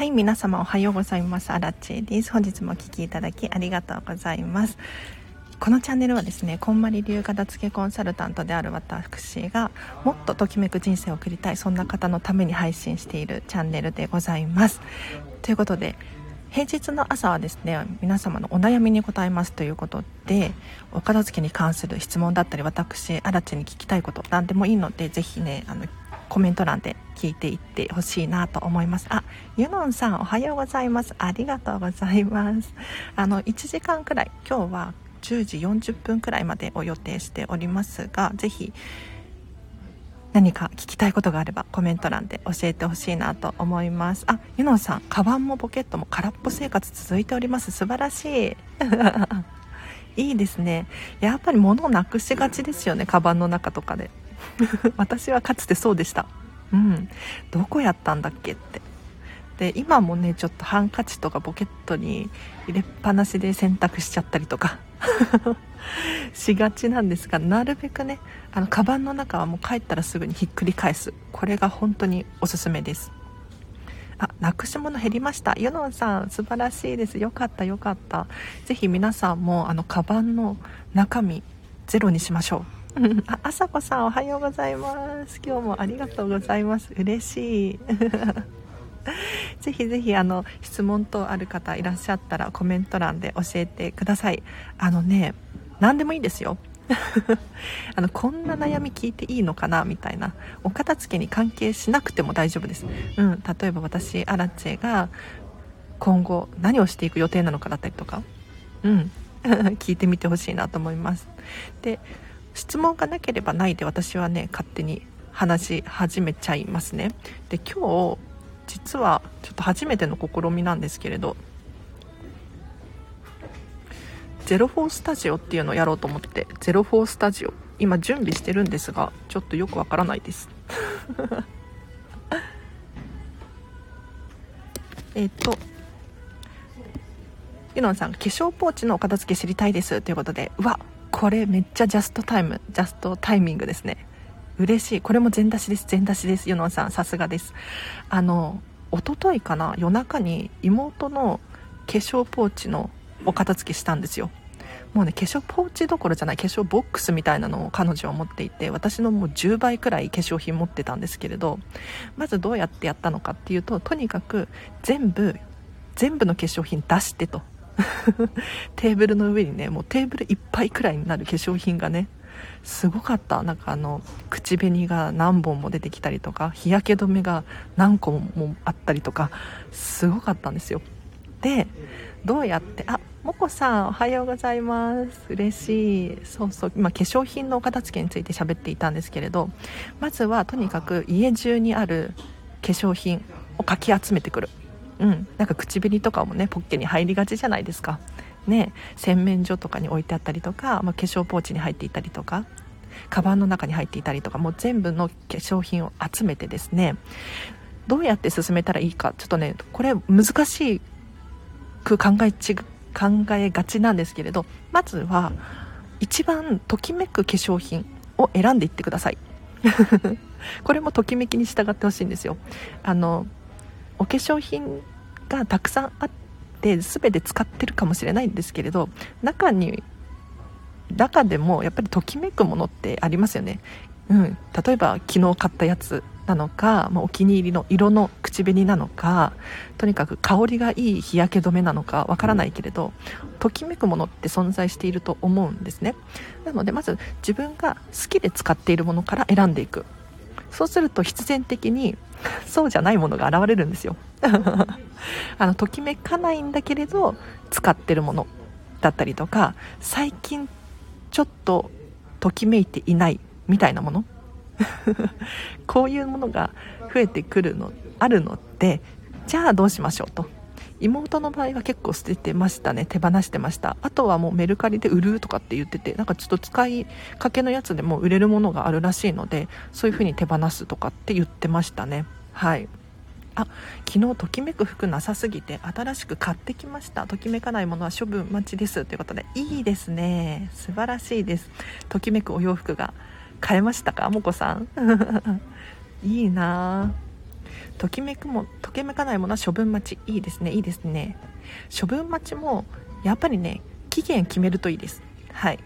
はい皆様おはようございます。アラチェです。本日もお聴きいただきありがとうございます。このチャンネルはですねこんまり流片付けコンサルタントである私がもっとときめく人生を送りたいそんな方のために配信しているチャンネルでございます。ということで平日の朝はですね皆様のお悩みに答えますということでお片付けに関する質問だったり私アラチに聞きたいこと何でもいいのでぜひねあのコメント欄で聞いていってほしいなと思います。あユノンさんおはようございます。ありがとうございます。あの1時間くらい今日は10時40分くらいまでを予定しておりますがぜひ何か聞きたいことがあればコメント欄で教えてほしいなと思います。あユノンさんカバンもポケットも空っぽ生活続いております。素晴らしい。いいですね。やっぱり物をなくしがちですよねカバンの中とかで。私はかつてそうでした。うん。どこやったんだっけって。で今もねちょっとハンカチとかポケットに入れっぱなしで洗濯しちゃったりとか。しがちなんですがなるべくねあのカバンの中はもう帰ったらすぐにひっくり返す。これが本当におすすめです。あなくし物減りました。ユノンさん素晴らしいです。よかったよかった。ぜひ皆さんもあのカバンの中身ゼロにしましょう。あ、さこさんおはようございます。今日もありがとうございます。嬉しい。ぜひぜひあの質問等ある方いらっしゃったらコメント欄で教えてください。あのね、何でもいいですよ。あのこんな悩み聞いていいのかなみたいなお片付けに関係しなくても大丈夫です、うん、例えば私アラチェが今後何をしていく予定なのかだったりとかうん 聞いてみてほしいなと思いますで質問がなければないで私はね勝手に話し始めちゃいますね。で今日実はちょっと初めての試みなんですけれどゼロフォースタジオっていうのをやろうと思ってゼロフォースタジオ今準備してるんですがちょっとよくわからないです。えっとユノンさん化粧ポーチのお片付け知りたいですということでうわこれめっちゃジャストタイムジャストタイミングですね。嬉しい。これも全出しです。全出しです。ユノンさんさすがです。あの一昨日かな夜中に妹の化粧ポーチのお片付けしたんですよ。もうね化粧ポーチどころじゃない化粧ボックスみたいなのを彼女は持っていて私のもう10倍くらい化粧品持ってたんですけれどまずどうやってやったのかっていうととにかく全部全部の化粧品出してと。テーブルの上にねもうテーブルいっぱいくらいになる化粧品がねすごかった。なんかあの口紅が何本も出てきたりとか日焼け止めが何個もあったりとかすごかったんですよ。でどうやってあもこさんおはようございます。嬉しい。そうそう今化粧品のお片付けについて喋っていたんですけれどまずはとにかく家中にある化粧品をかき集めてくる。うん、なんか口紅とかもねポッケに入りがちじゃないですか。ね。洗面所とかに置いてあったりとか、まあ、化粧ポーチに入っていたりとかカバンの中に入っていたりとかもう全部の化粧品を集めてですねどうやって進めたらいいかちょっとねこれ難しく考えち考えがちなんですけれどまずは一番ときめく化粧品を選んでいってください。これもときめきに従ってほしいんですよ。あのお化粧品がたくさんあって全て使ってるかもしれないんですけれど中に中でもやっぱりときめくものってありますよね、うん、例えば昨日買ったやつなのか、まあ、お気に入りの色の口紅なのかとにかく香りがいい日焼け止めなのかわからないけれどときめくものって存在していると思うんですね。なのでまず自分が好きで使っているものから選んでいく。そうすると必然的にそうじゃないものが現れるんですよ。あのときめかないんだけれど使ってるものだったりとか最近ちょっとときめいていないみたいなもの。こういうものが増えてくるのあるのでじゃあどうしましょうと。妹の場合は結構捨ててましたね。手放してました。あとはもうメルカリで売るとかって言っててなんかちょっと使いかけのやつでも売れるものがあるらしいのでそういう風に手放すとかって言ってましたね。はい。あ昨日ときめく服なさすぎて新しく買ってきました。ときめかないものは処分待ちですということでいいですね。素晴らしいです。ときめくお洋服が買えましたか？もこさん。いいなときめくもときめかないものは処分待ち。いいですね。いいですね。処分待ちもやっぱりね期限決めるといいです。はい。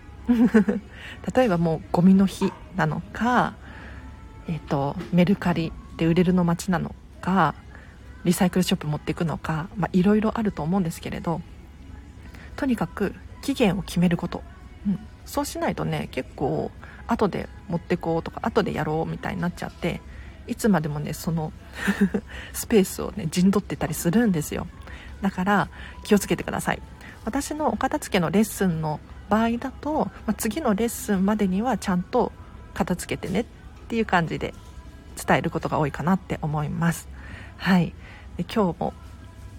例えばもうゴミの日なのかえっ、ー、とメルカリで売れるの待ちなのかリサイクルショップ持っていくのかいろいろあると思うんですけれどとにかく期限を決めること、うん、そうしないとね結構後で持ってこうとか後でやろうみたいになっちゃっていつまでもねその スペースをね陣取ってたりするんですよ。だから気をつけてください。私のお片付けのレッスンの場合だと、まあ、次のレッスンまでにはちゃんと片付けてねっていう感じで伝えることが多いかなって思います。はい。で今日も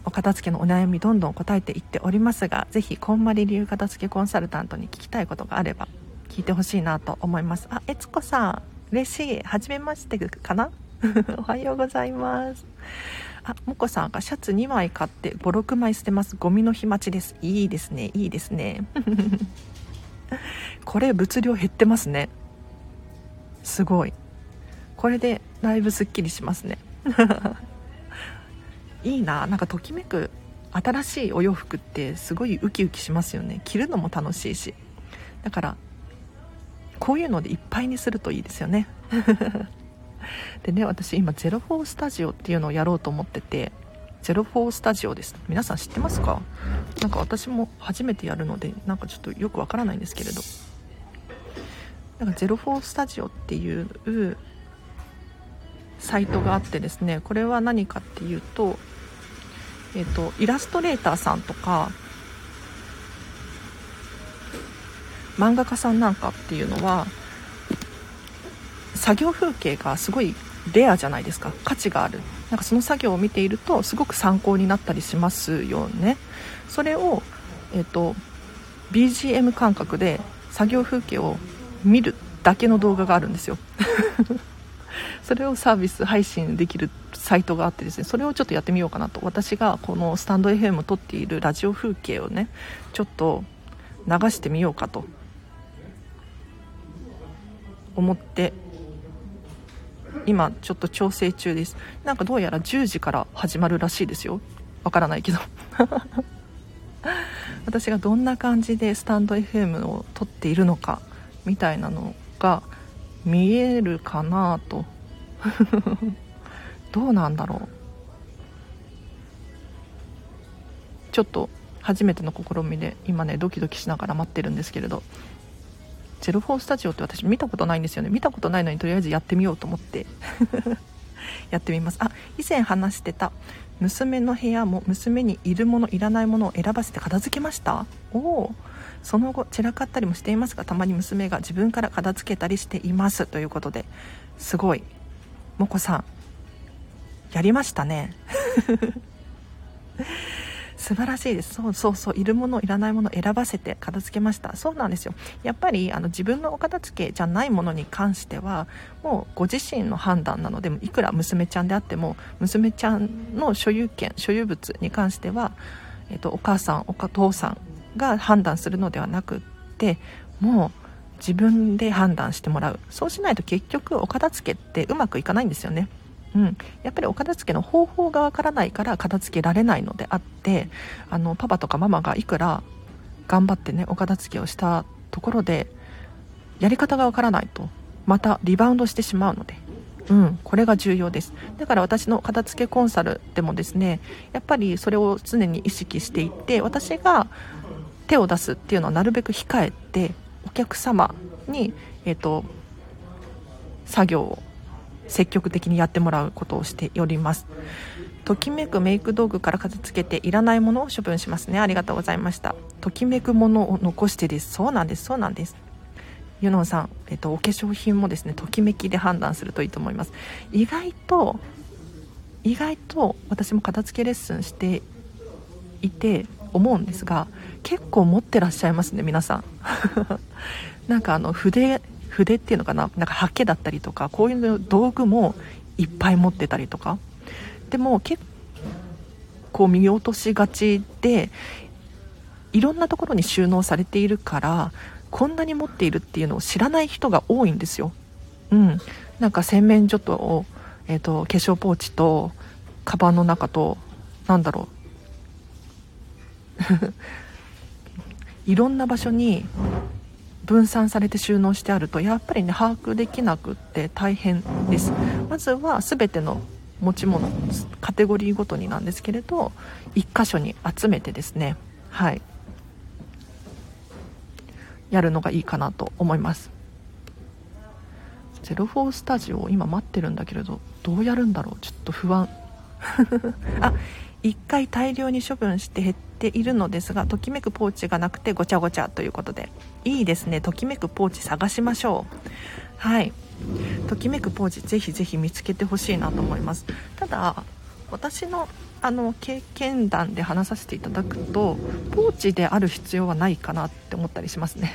お片付けのお悩みどんどん答えていっておりますが是非こんまり流片付けコンサルタントに聞きたいことがあれば聞いてほしいなと思います。あえつこさん。嬉しい。初めましてかな？おはようございます。あもこさんがシャツ2枚買って56枚捨てます。ゴミの日待ちです。いいですね。いいですね。これ物量減ってますね。すごい。これでだいぶすっきりしますね。いいな。なんかときめく新しいお洋服ってすごいウキウキしますよね。着るのも楽しいし。だからこういうのでいっぱいにするといいですよね。でね私今04スタジオっていうのをやろうと思ってて04スタジオです。皆さん知ってますか？なんか私も初めてやるのでなんかちょっとよくわからないんですけれど。なんか04スタジオっていうサイトがあってですねこれは何かっていうと,、えーと、イラストレーターさんとか漫画家さんなんかっていうのは作業風景がすごいレアじゃないですか。価値がある。なんかその作業を見ているとすごく参考になったりしますよね。それを、えーと BGM 感覚で作業風景を見るだけの動画があるんですよ。それをサービス配信できるサイトがあってですねそれをちょっとやってみようかなと。私がこのスタンド FM を撮っているラジオ風景をねちょっと流してみようかと。思って今ちょっと調整中です。なんかどうやら10時から始まるらしいですよ。わからないけど。私がどんな感じでスタンド FM を撮っているのかみたいなのが見えるかなと。どうなんだろう。ちょっと初めての試みで今ねドキドキしながら待ってるんですけれど。ゼロフォースタジオって私見たことないんですよね。見たことないのにとりあえずやってみようと思って。やってみます。あ以前話してた娘の部屋も娘にいるものいらないものを選ばせて片付けました？おおその後散らかったりもしていますがたまに娘が自分から片付けたりしています。ということですごい。もこさんやりましたね。素晴らしいです。そうそうそういるものいらないもの選ばせて片付けました。そうなんですよ。やっぱりあの自分のお片付けじゃないものに関してはもうご自身の判断なのでいくら娘ちゃんであっても娘ちゃんの所有権所有物に関しては、えっと、お母さんお父さんが判断するのではなくってもう自分で判断してもらう。そうしないと結局お片付けってうまくいかないんですよね。うん、やっぱりお片付けの方法がわからないから片付けられないのであってあのパパとかママがいくら頑張ってねお片付けをしたところでやり方がわからないとまたリバウンドしてしまうので、うん、これが重要です。だから私の片付けコンサルでもですねやっぱりそれを常に意識していって私が手を出すっていうのはなるべく控えてお客様に、えーと、作業を積極的にやってもらうことをしております。ときめくメイク道具から片付けていらないものを処分しますね。ありがとうございました。ときめくものを残してです。そうなんです。そうなんです。ユノンさん、えっと、お化粧品もですねときめきで判断するといいと思います。意外と意外と私も片付けレッスンしていて思うんですが結構持ってらっしゃいますね皆さん。なんかあの筆筆っていうのかな？なんかハケだったりとかこういう道具もいっぱい持ってたりとか。でも結構見落としがちでいろんなところに収納されているからこんなに持っているっていうのを知らない人が多いんですよ。うん、なんか洗面所とえーと、化粧ポーチとカバンの中となんだろう。いろんな場所に分散されて収納してあるとやっぱりね把握できなくって大変です。まずは全ての持ち物カテゴリーごとになんですけれど1箇所に集めてですねはい。やるのがいいかなと思います。04スタジオ今待ってるんだけれどどうやるんだろう？ちょっと不安。あ1回大量に処分して減っているのですがときめくポーチがなくてごちゃごちゃということでいいですね。ときめくポーチ探しましょう。はい。ときめくポーチぜひぜひ見つけてほしいなと思います。ただ私のあの経験談で話させていただくとポーチである必要はないかなって思ったりしますね。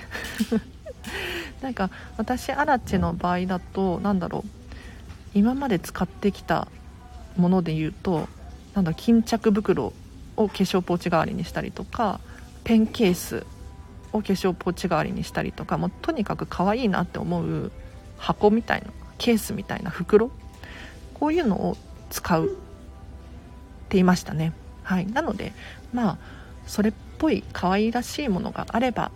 なんか私アラチの場合だと何だろう。今まで使ってきたもので言うとなんだ巾着袋を化粧ポーチ代わりにしたりとかペンケースを化粧ポーチ代わりにしたりとかもうとにかく可愛いなって思う箱みたいなケースみたいな袋こういうのを使うって言いましたね。はい。なのでまあそれっぽい可愛らしいものがあれば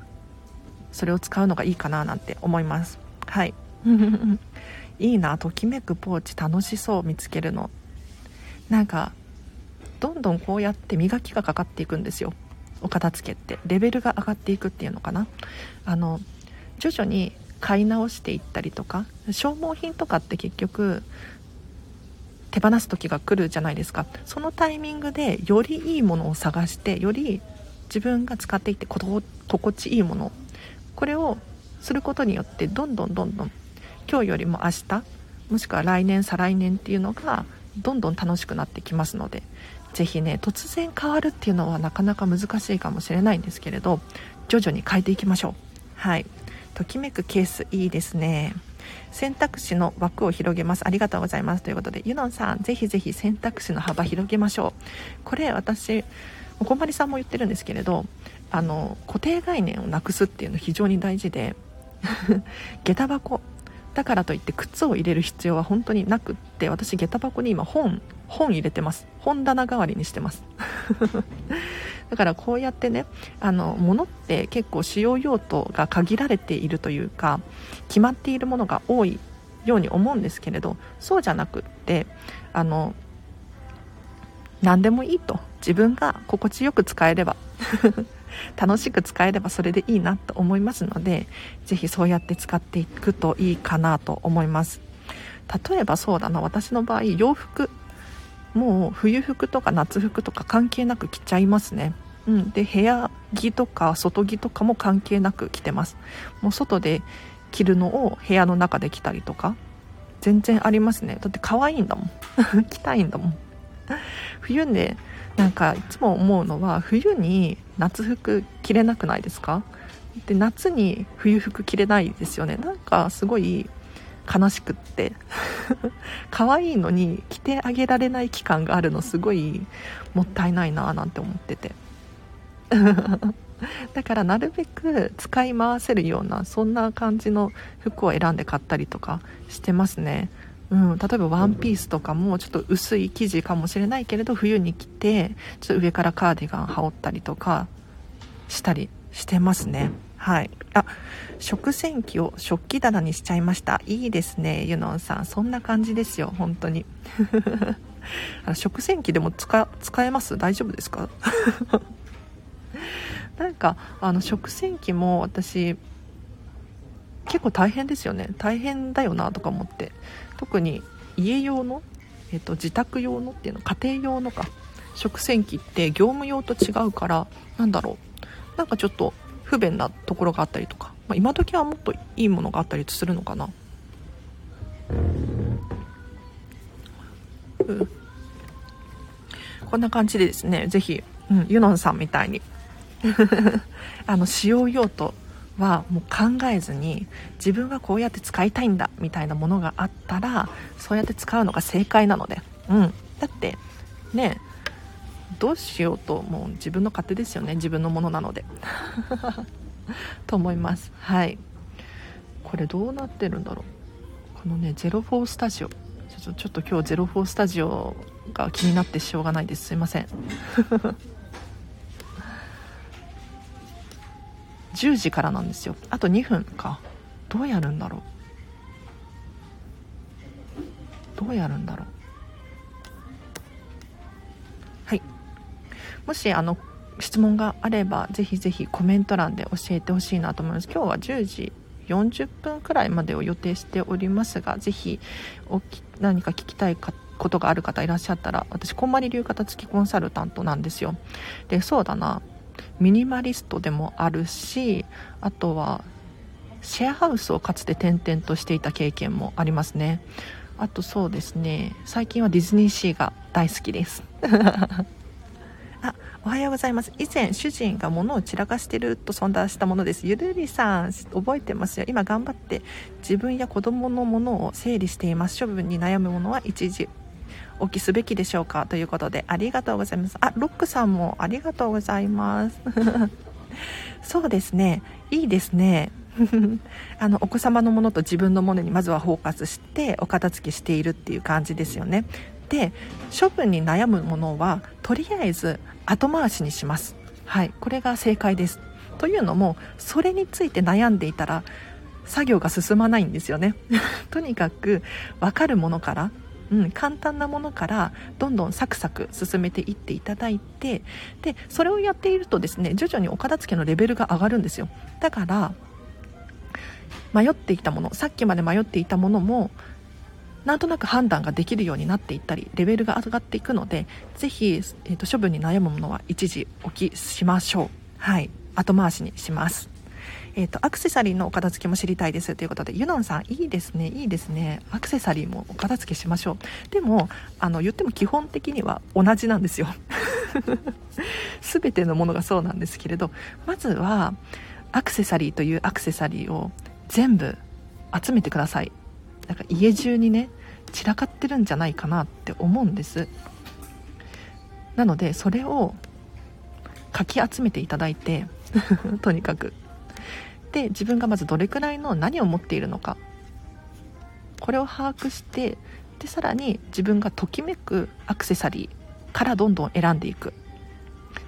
それを使うのがいいかななんて思います。はい。いいなときめくポーチ楽しそう見つけるの。なんかどんどんこうやって磨きがかかっていくんですよ。お片付けって。レベルが上がっていくっていうのかな。あの徐々に買い直していったりとか消耗品とかって結局手放す時が来るじゃないですか。そのタイミングでよりいいものを探してより自分が使っていって心地いいものこれをすることによってどんどんどんどん今日よりも明日もしくは来年再来年っていうのがどんどん楽しくなってきますので是非ね突然変わるっていうのはなかなか難しいかもしれないんですけれど徐々に変えていきましょう。はい。ときめくケースいいですね。選択肢の枠を広げます。ありがとうございます。ということでユノンさんぜひぜひ選択肢の幅広げましょう。これ私こんまりさんも言ってるんですけれどあの固定概念をなくすっていうの非常に大事で 下駄箱。だからといって靴を入れる必要は本当になくって私下駄箱に今本本入れてます。本棚代わりにしてます。だからこうやってねあの物って結構使用用途が限られているというか決まっているものが多いように思うんですけれどそうじゃなくってあの何でもいいと。自分が心地よく使えれば 楽しく使えればそれでいいなと思いますので是非そうやって使っていくといいかなと思います。例えばそうだな私の場合洋服もう冬服とか夏服とか関係なく着ちゃいますね。うん、で部屋着とか外着とかも関係なく着てます。もう外で着るのを部屋の中で着たりとか。全然ありますね。だって可愛いんだもん。着たいんだもん。冬でなんかいつも思うのは冬に夏服着れなくないですか？で夏に冬服着れないですよね。なんかすごい悲しくって。可愛いのに着てあげられない期間があるのすごいもったいないななんて思ってて。だからなるべく使い回せるようなそんな感じの服を選んで買ったりとかしてますね。うん、例えばワンピースとかもちょっと薄い生地かもしれないけれど冬に着てちょっと上からカーディガン羽織ったりとかしたりしてますね。はい。あ食洗機を食器棚にしちゃいました。いいですねユノンさん。そんな感じですよ本当に。あ食洗機でも使使えます？大丈夫ですか？なんかあの食洗機も私結構大変ですよね。大変だよなとか思って。特に家用の、えっと、自宅用のっていうの家庭用のか。食洗機って業務用と違うからなんだろう。なんかちょっと不便なところがあったりとか、まあ、今時はもっといいものがあったりするのかな。うん。こんな感じでですね是非、うん、ユノンさんみたいに。あの使用用途はもう考えずに自分はこうやって使いたいんだみたいなものがあったらそうやって使うのが正解なので、うん、だってねどうしようともう自分の勝手ですよね自分のものなので。と思います。はい。これどうなってるんだろう。このね04スタジオ。ちょちょっと今日04スタジオが気になってしょうがないです。すいません。10時からなんですよ。あと2分か。どうやるんだろう。どうやるんだろう。もしあの質問があればぜひぜひコメント欄で教えてほしいなと思います。今日は10時40分くらいまでを予定しておりますがぜひ何か聞きたいことがある方いらっしゃったら私こんまり流型付きコンサルタントなんですよ。でそうだな。ミニマリストでもあるしあとはシェアハウスをかつて転々としていた経験もありますね。あとそうですね。最近はディズニーシーが大好きです。おはようございます。以前主人が物を散らかしてると相談したものです。ゆるりさん覚えてますよ。今頑張って自分や子供のものを整理しています。処分に悩むものは一時おきすべきでしょうか？ということでありがとうございます。あロックさんもありがとうございます。そうですね。いいですね。あのお子様のものと自分のものにまずはフォーカスしてお片付けしているっていう感じですよね。で処分に悩むものはとりあえず後回しにします。はい。これが正解です。というのもそれについて悩んでいたら作業が進まないんですよね。とにかく分かるものからうん、簡単なものからどんどんサクサク進めていっていただいてでそれをやっているとですね徐々にお片付けのレベルが上がるんですよ。だから迷っていたものさっきまで迷っていたものもなんとなく判断ができるようになっていったりレベルが上がっていくのでぜひ、えーと、処分に悩むものは一時置きしましょう。はい。後回しにします。えーと、アクセサリーのお片付けも知りたいですということでユノンさんいいですね。いいですね。アクセサリーもお片付けしましょう。でもあの言っても基本的には同じなんですよ。全てのものがそうなんですけれどまずはアクセサリーというアクセサリーを全部集めてください。なんか家中にね散らかってるんじゃないかなって思うんです。なのでそれをかき集めていただいて とにかく。で自分がまずどれくらいの何を持っているのか。これを把握してでさらに自分がときめくアクセサリーからどんどん選んでいく。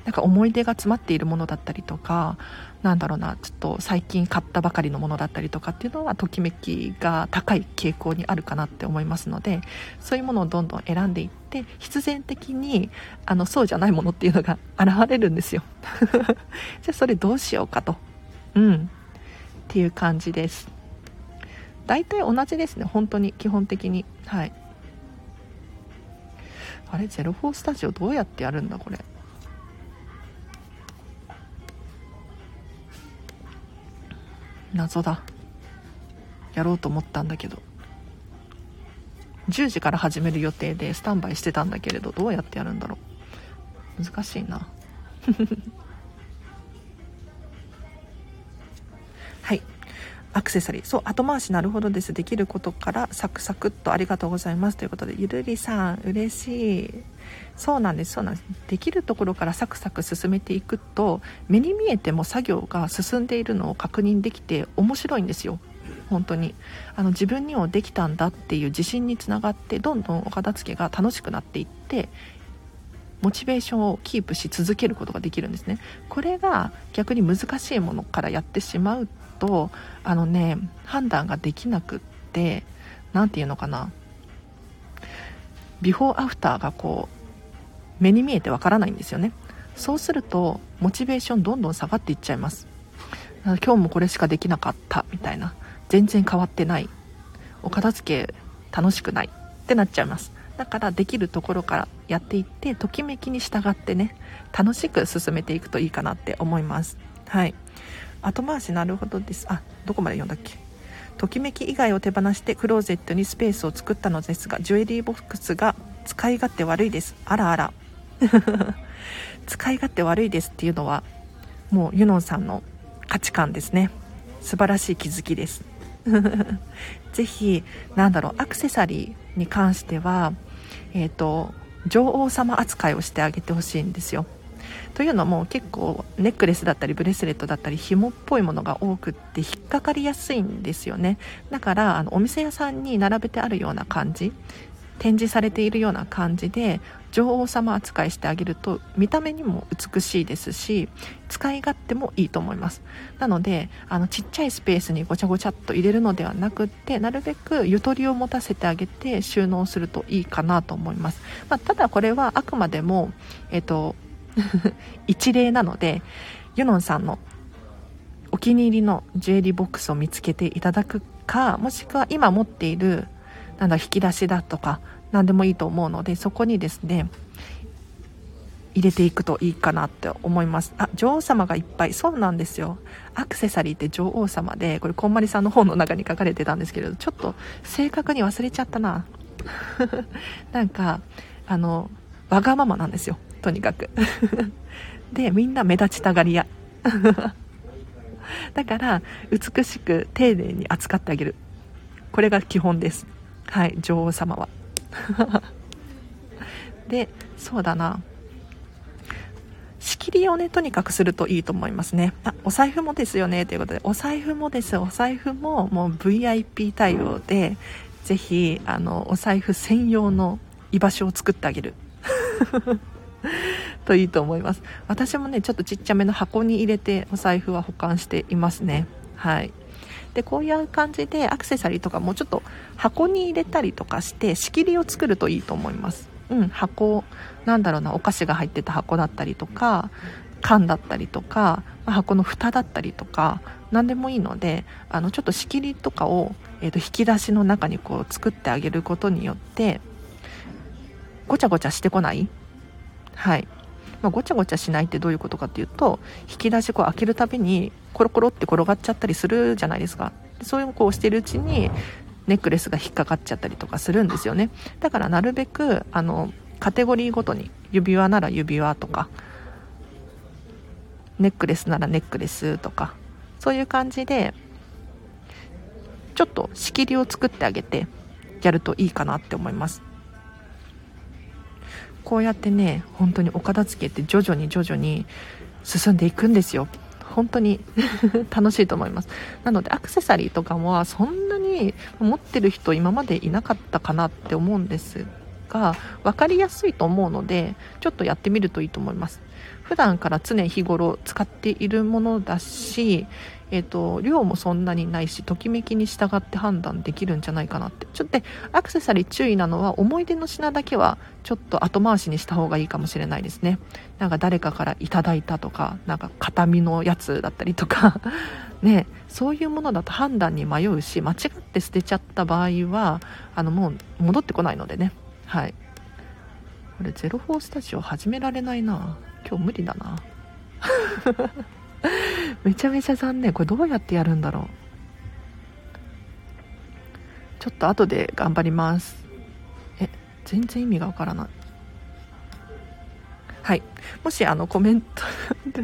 なんか思い出が詰まっているものだったりとかなんだろうなちょっと最近買ったばかりのものだったりとかっていうのはときめきが高い傾向にあるかなって思いますのでそういうものをどんどん選んでいって必然的にあのそうじゃないものっていうのが現れるんですよ。じゃあそれどうしようかと。うん。っていう感じです。大体同じですね。本当に基本的に。はい。あれ04スタジオどうやってやるんだこれ。謎だ。やろうと思ったんだけど。10時から始める予定でスタンバイしてたんだけれどどうやってやるんだろう。難しいな。はい。アクセサリー。そう後回しなるほどです。できることからサクサクっとありがとうございます。ということでゆるりさん嬉しい。そうなんですそうなんです。できるところからサクサク進めていくと目に見えても作業が進んでいるのを確認できて面白いんですよ。本当に。あの自分にもできたんだっていう自信につながってどんどんお片付けが楽しくなっていってモチベーションをキープし続けることができるんですね。これが逆に難しいものからやってしまうとあのね判断ができなくって何て言うのかな。ビフォーアフターがこう目に見えてわからないんですよね。そうするとモチベーションどんどん下がっていっちゃいます。今日もこれしかできなかったみたいな。全然変わってない。お片付け楽しくない。ってなっちゃいます。だからできるところからやっていってときめきに従ってね楽しく進めていくといいかなって思います。はい。後回しなるほどです。あどこまで読んだっけ？ときめき以外を手放してクローゼットにスペースを作ったのですがジュエリーボックスが使い勝手悪いです。あらあら。使い勝手悪いですっていうのはもうユノンさんの価値観ですね。素晴らしい気づきです。ぜひなんだろうアクセサリーに関してはえっ、ー、と女王様扱いをしてあげてほしいんですよ。というのも結構ネックレスだったりブレスレットだったり紐っぽいものが多くって引っかかりやすいんですよね。だからあのお店屋さんに並べてあるような感じ展示されているような感じで女王様扱いしてあげると見た目にも美しいですし使い勝手もいいと思います。なのであのちっちゃいスペースにごちゃごちゃっと入れるのではなくってなるべくゆとりを持たせてあげて収納するといいかなと思います、まあ、ただこれはあくまでも、えっと 一例なのでユノンさんのお気に入りのジュエリーボックスを見つけていただくかもしくは今持っているなんだ引き出しだとか何でもいいと思うのでそこにですね入れていくといいかなって思います。あ女王様がいっぱい。そうなんですよ。アクセサリーって女王様でこれこんまりさんの本の中に書かれてたんですけれどちょっと正確に忘れちゃったな。なんかあのわがままなんですよ。とにかく。でみんな目立ちたがり屋。だから美しく丁寧に扱ってあげる。これが基本です。はい女王様は。でそうだな。仕切りをねとにかくするといいと思いますね。あお財布もですよね。ということでお財布もです。お財布ももう VIP 対応でぜひあのお財布専用の居場所を作ってあげる。といいと思います。私もねちょっとちっちゃめの箱に入れてお財布は保管していますね。はい。でこういう感じでアクセサリーとかもうちょっと箱に入れたりとかして仕切りを作るといいと思います。うん箱なんだろうなお菓子が入ってた箱だったりとか缶だったりとか、箱の蓋だったりとか何でもいいのであのちょっと仕切りとかを、えー、と引き出しの中にこう作ってあげることによってごちゃごちゃしてこない？はい、まあ、ごちゃごちゃしないってどういうことかっていうと引き出しこう開けるたびにコロコロって転がっちゃったりするじゃないですか。そういうのこうしてるうちにネックレスが引っかかっちゃったりとかするんですよね。だからなるべくあのカテゴリーごとに指輪なら指輪とかネックレスならネックレスとかそういう感じでちょっと仕切りを作ってあげてやるといいかなって思います。こうやってね本当にお片付けって徐々に徐々に進んでいくんですよ。本当に 楽しいと思います。なのでアクセサリーとかはそんなに持ってる人今までいなかったかなって思うんですが分かりやすいと思うのでちょっとやってみるといいと思います。普段から常日頃使っているものだしえーと、量もそんなにないしときめきに従って判断できるんじゃないかなって。ちょっとアクセサリー注意なのは思い出の品だけはちょっと後回しにした方がいいかもしれないですね。なんか誰かからいただいたとかなんか形見のやつだったりとか。ねそういうものだと判断に迷うし間違って捨てちゃった場合はあのもう戻ってこないのでね。はい。これ04スタジオ始められないな。今日無理だな。めちゃめちゃ残念。これどうやってやるんだろう。ちょっと後で頑張ります。え全然意味がわからない。はい。もしあのコメント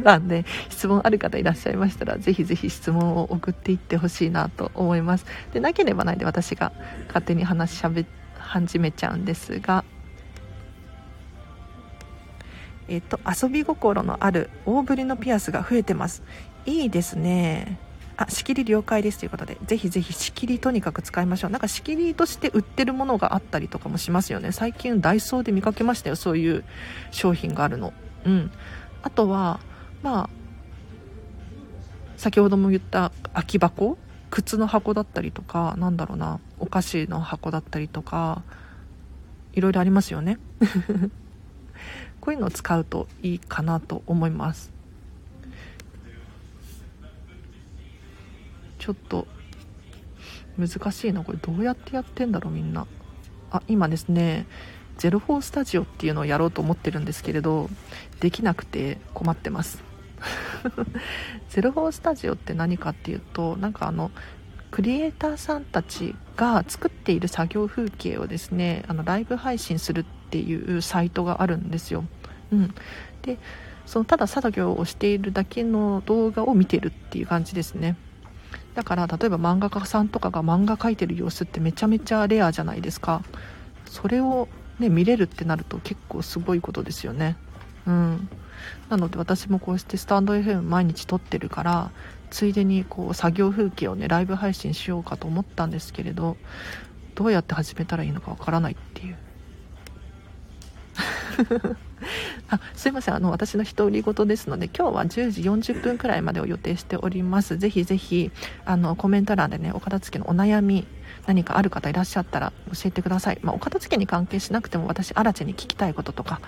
欄で 質問ある方いらっしゃいましたらぜひぜひ質問を送っていってほしいなと思います。でなければないで私が勝手に話しゃべ始めちゃうんですがえっと、遊び心のある大ぶりのピアスが増えてます。いいですね。あ仕切り了解です。ということでぜひぜひ仕切りとにかく使いましょう。なんか仕切りとして売ってるものがあったりとかもしますよね。最近ダイソーで見かけましたよ。そういう商品があるの。うん。あとはまあ先ほども言った空き箱？靴の箱だったりとかなんだろうな。お菓子の箱だったりとかいろいろありますよね。こういうのを使うといいかなと思います。ちょっと難しいな。これどうやってやってんだろうみんな。あ今ですね04スタジオっていうのをやろうと思ってるんですけれどできなくて困ってます。04スタジオって何かっていうとなんかあのクリエイターさんたちが作っている作業風景をですねあのライブ配信するっていうサイトがあるんですよ、うん、でそのただ作業をしているだけの動画を見てるっていう感じですね。だから例えば漫画家さんとかが漫画描いてる様子ってめちゃめちゃレアじゃないですか。それをね見れるってなると結構すごいことですよね。うん。なので私もこうしてスタンド FM 毎日撮ってるからついでにこう作業風景をねライブ配信しようかと思ったんですけれどどうやって始めたらいいのかわからないっていう。あすいません。あの私の独り言ですので今日は10時40分くらいまでを予定しております。ぜひぜひあのコメント欄でねお片付けのお悩み何かある方いらっしゃったら教えてください、まあ、お片付けに関係しなくても私アラチェに聞きたいこととか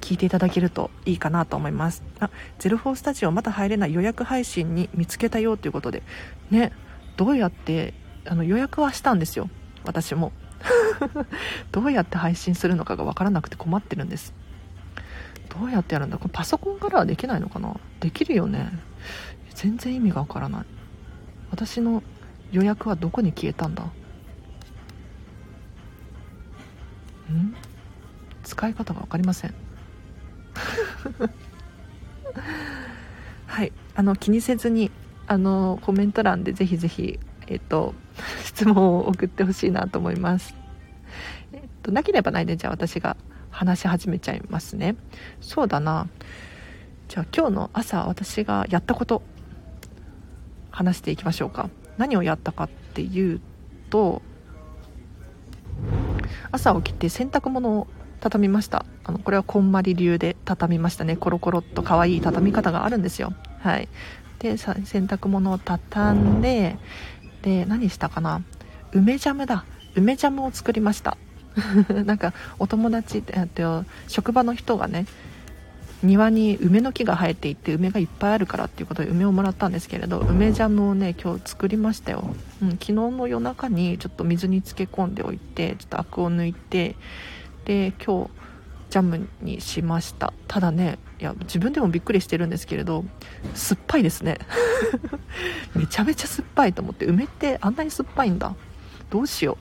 聞いていただけるといいかなと思います。あゼロフォースタジオまだ入れない予約配信に見つけたよということでねどうやってあの予約はしたんですよ。私も。どうやって配信するのかが分からなくて困ってるんです。どうやってやるんだ？これパソコンからはできないのかな？できるよね。全然意味がわからない。私の予約はどこに消えたんだ？ん？使い方が分かりません。はい。あの気にせずにあのコメント欄でぜひぜひえっと 質問を送ってほしいなと思います。えっとなければないでじゃあ私が話し始めちゃいますね。そうだな。じゃあ今日の朝私がやったこと話していきましょうか。何をやったかっていうと朝起きて洗濯物を畳みました。あのこれはこんまり流で畳みましたね。コロコロっと可愛い畳み方があるんですよ。はい。で洗濯物を畳んでで何したかな？梅ジャムだ。梅ジャムを作りました。なんかお友達って職場の人がね庭に梅の木が生えていて梅がいっぱいあるからっていうことで梅をもらったんですけれど梅ジャムをね今日作りましたよ、うん、昨日の夜中にちょっと水に漬け込んでおいてちょっとアクを抜いてで今日ジャムにしました。ただねいや自分でもびっくりしてるんですけれど酸っぱいですね。めちゃめちゃ酸っぱいと思って梅ってあんなに酸っぱいんだ。どうしよ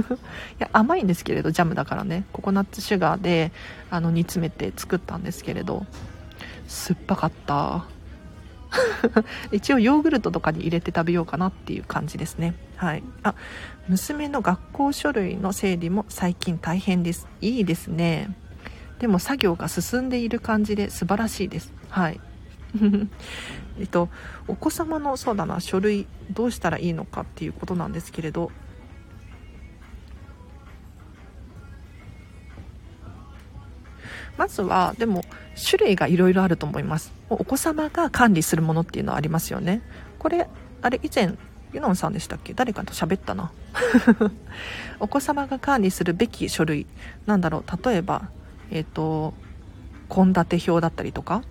う。いや甘いんですけれどジャムだからね。ココナッツシュガーであの煮詰めて作ったんですけれど酸っぱかった。一応ヨーグルトとかに入れて食べようかなっていう感じですね。はい。あ娘の学校書類の整理も最近大変です。いいですね。でも作業が進んでいる感じで素晴らしいです。はい。えっとお子様のそうだな書類どうしたらいいのかっていうことなんですけれど。まずはでも種類がいろいろあると思います。お子様が管理するものっていうのはありますよね。これあれ以前ユノンさんでしたっけ？誰かと喋ったな。お子様が管理するべき書類なんだろう。例えばえっ、ー、と献立表だったりとか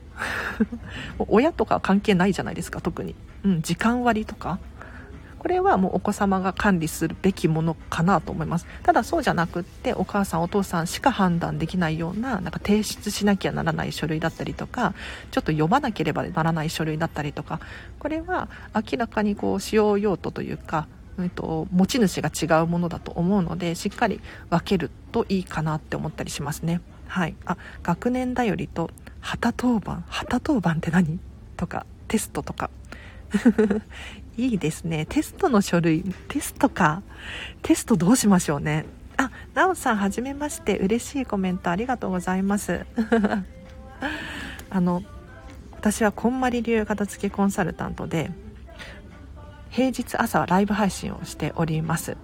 親とか関係ないじゃないですか特に、うん、時間割とか。これはもうお子様が管理するべきものかなと思います。ただそうじゃなくってお母さんお父さんしか判断できないようななんか提出しなきゃならない書類だったりとかちょっと読まなければならない書類だったりとか。これは明らかにこう使用用途というかうんと、持ち主が違うものだと思うのでしっかり分けるといいかなって思ったりしますね。はいあ学年だよりと旗当番旗当番って何？とかテストとか いいですね。テストの書類、テストか。テストどうしましょうね。あ、なおさん、はじめまして。嬉しいコメントありがとうございます。あの、私はこんまり流片付けコンサルタントで、平日朝はライブ配信をしております。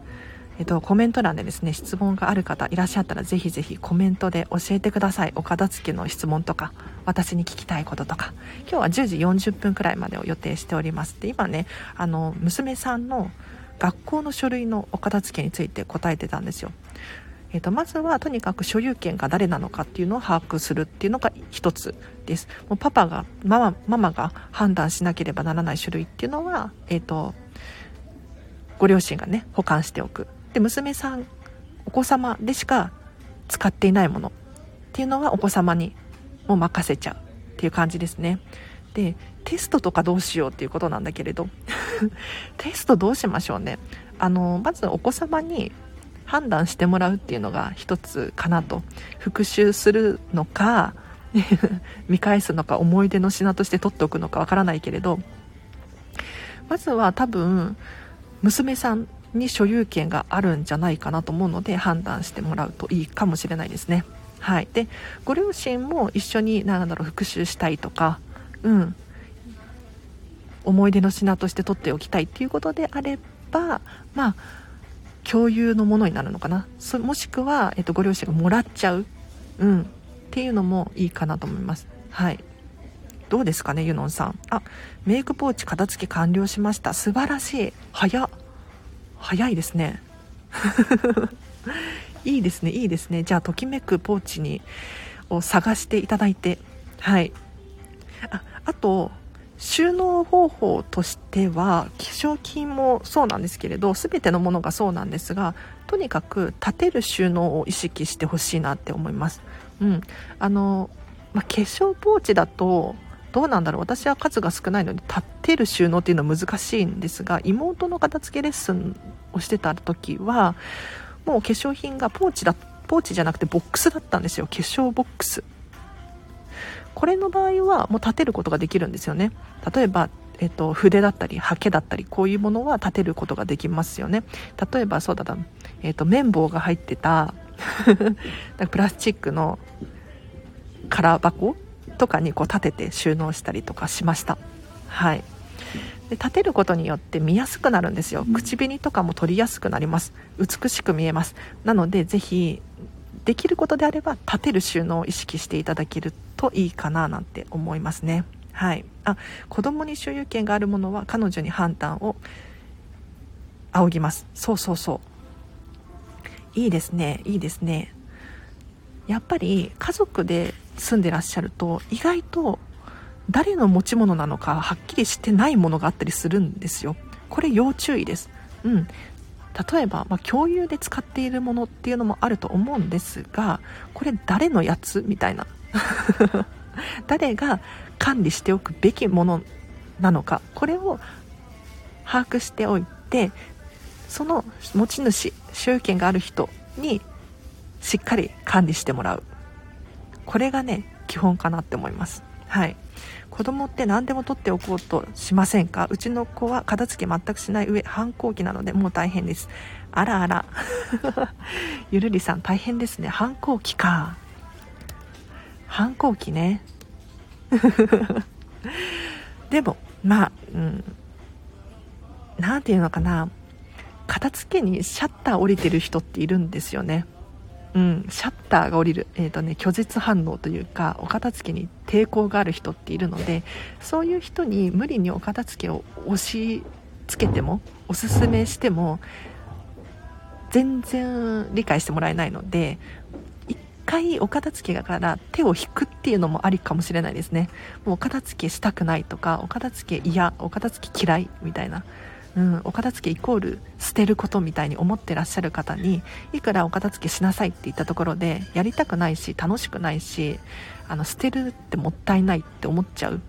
えっと、コメント欄でですね、質問がある方いらっしゃったらぜひぜひコメントで教えてください。お片付けの質問とか、私に聞きたいこととか。今日は10時40分くらいまでを予定しております。で、今ね、あの、娘さんの学校の書類のお片付けについて答えてたんですよ。えっと、まずはとにかく所有権が誰なのかっていうのを把握するっていうのが一つです。もうパパが、ママ、ママが判断しなければならない種類っていうのは、えっと、ご両親がね、保管しておく。で娘さんお子様でしか使っていないものっていうのはお子様にも任せちゃうっていう感じですね。でテストとかどうしようっていうことなんだけれど テストどうしましょうね。あのまずお子様に判断してもらうっていうのが一つかなと。復習するのか 見返すのか思い出の品として取っておくのかわからないけれどまずは多分娘さんに所有権があるんじゃないかなと思うので判断してもらうといいかもしれないですね。はい、でご両親も一緒に何だろう復習したいとか、うん、思い出の品として取っておきたいっていうことであればまあ共有のものになるのかな。もしくは、えっと、ご両親がもらっちゃう、うん、っていうのもいいかなと思います。はい。どうですかねユノンさん。あメイクポーチ片付け完了しました。素晴らしい。早っ。早いですね。いいですねいいですね。じゃあときめくポーチにを探していただいて。はい。ああと収納方法としては化粧品もそうなんですけれど全てのものがそうなんですがとにかく立てる収納を意識してほしいなって思います、うん。あのまあ、化粧ポーチだとどうなんだろう。私は数が少ないので立てる収納っていうのは難しいんですが妹の片付けレッスンをしてた時はもう化粧品がポーチだポーチじゃなくてボックスだったんですよ。化粧ボックス。これの場合はもう立てることができるんですよね。例えばえっと、筆だったりハケだったりこういうものは立てることができますよね。例えばそうだな、えっと、綿棒が入ってた プラスチックの空箱とかにこう立てて収納したりとかしました。はい。で立てることによって見やすくなるんですよ。口紅とかも取りやすくなります。美しく見えます。なのでぜひできることであれば立てる収納を意識していただけるといいかななんて思いますね。はい、あ子供に所有権があるものは彼女に判断を仰ぎます。そうそうそう。いいですね。いいですね。やっぱり家族で住んでらっしゃると意外と誰の持ち物なのかはっきりしてないものがあったりするんですよ。これ要注意です。うん。例えば、まあ、共有で使っているものっていうのもあると思うんですがこれ誰のやつみたいな。誰が管理しておくべきものなのか。これを把握しておいてその持ち主所有権がある人にしっかり管理してもらう。これがね基本かなって思います。はい。子供って何でも取っておこうとしませんか？うちの子は片付け全くしない上反抗期なのでもう大変です。あらあら。ゆるりさん大変ですね。反抗期か。反抗期ね。でもまあうん。何て言うのかな。片付けにシャッター降りてる人っているんですよね。うん、シャッターが降りる、えーとね、拒絶反応というかお片付けに抵抗がある人っているのでそういう人に無理にお片付けを押し付けてもおすすめしても全然理解してもらえないので回お片付けから手を引くっていうのもありかもしれないですね。もうお片付けしたくないとかお片付け嫌お片付け嫌いみたいな。うん、お片付けイコール捨てることみたいに思ってらっしゃる方にいくらお片付けしなさいって言ったところでやりたくないし楽しくないしあの捨てるってもったいないって思っちゃう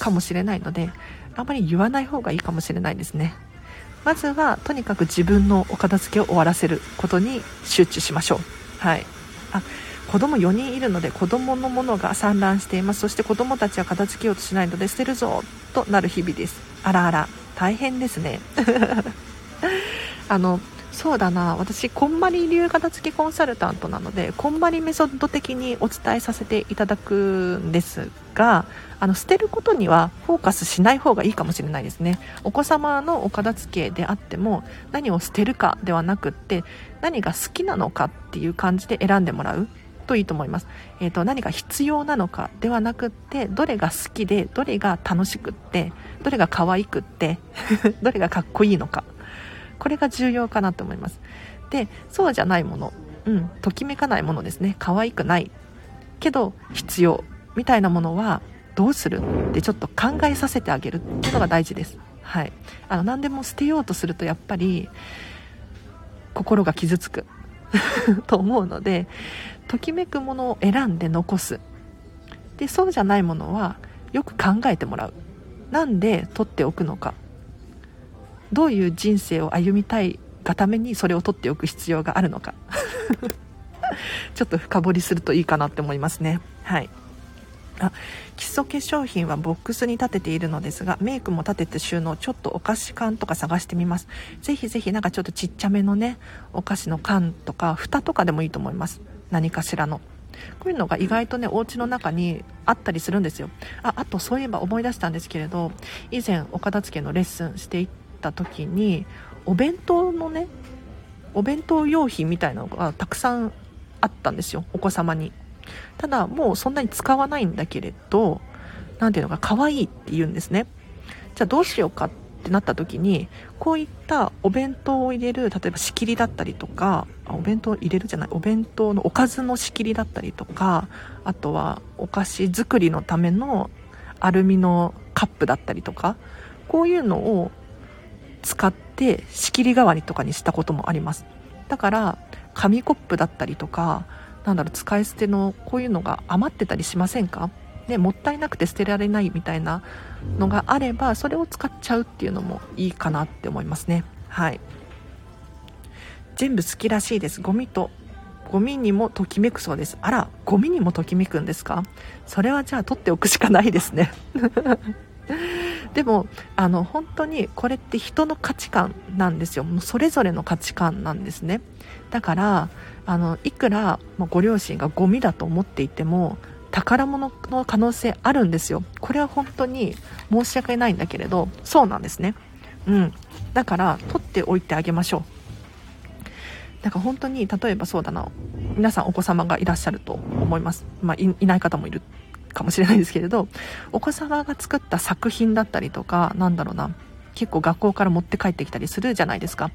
かもしれないのであんまり言わない方がいいかもしれないですね。まずはとにかく自分のお片付けを終わらせることに集中しましょう。はい。あ子供4人いるので子供のものが散乱しています。そして子供たちは片付けようとしないので捨てるぞとなる日々です。あらあら。大変ですね。あのそうだな。私こんまり流片付けコンサルタントなのでこんまりメソッド的にお伝えさせていただくんですがあの捨てることにはフォーカスしない方がいいかもしれないですね。お子様のお片付けであっても何を捨てるかではなくって何が好きなのかっていう感じで選んでもらう。といいと思います、えーと、何が必要なのかではなくってどれが好きでどれが楽しくってどれが可愛くって どれがかっこいいのか。これが重要かなと思います。でそうじゃないものうんときめかないものですね。可愛くない。けど必要みたいなものはどうするってちょっと考えさせてあげる。っていうのが大事です。はい。あの何でも捨てようとするとやっぱり心が傷つく。と思うのでときめくものを選んで残す。でそうじゃないものはよく考えてもらう。なんで取っておくのか。どういう人生を歩みたいがためにそれを取っておく必要があるのか。ちょっと深掘りするといいかなって思いますね。はい。あ基礎化粧品はボックスに立てているのですがメイクも立てて収納ちょっとお菓子缶とか探してみます。ぜひぜひなんかちょっとちっちゃめのねお菓子の缶とか蓋とかでもいいと思います。何かしらの。こういうのが意外とねお家の中にあったりするんですよ。ああとそういえば思い出したんですけれど以前お片付けのレッスンしていった時にお弁当のねお弁当用品みたいなのがたくさんあったんですよ。お子様に。ただもうそんなに使わないんだけれど何ていうのか可愛いって言うんですね。じゃあどうしようかってってなった時にこういったお弁当を入れる例えば仕切りだったりとかお弁当入れるじゃないお弁当のおかずの仕切りだったりとかあとはお菓子作りのためのアルミのカップだったりとかこういうのを使って仕切り代わりとかにしたこともあります。だから紙コップだったりとかなんだろう使い捨てのこういうのが余ってたりしませんか？ね、もったいなくて捨てられないみたいなのがあればそれを使っちゃうっていうのもいいかなって思いますね。はい。全部好きらしいです。ゴミとゴミにもときめくそうです。あらゴミにもときめくんですか？それはじゃあ取っておくしかないですね。でもあの本当にこれって人の価値観なんですよ。もうそれぞれの価値観なんですね。だからあのいくらご両親がゴミだと思っていても宝物の可能性あるんですよ。これは本当に申し訳ないんだけれどそうなんですね。うん。だから取っておいてあげましょう。だか本当に例えばそうだな。皆さんお子様がいらっしゃると思います、まあ、いない方もいるかもしれないですけれどお子様が作った作品だったりとかなんだろうな。結構学校から持って帰ってきたりするじゃないですか。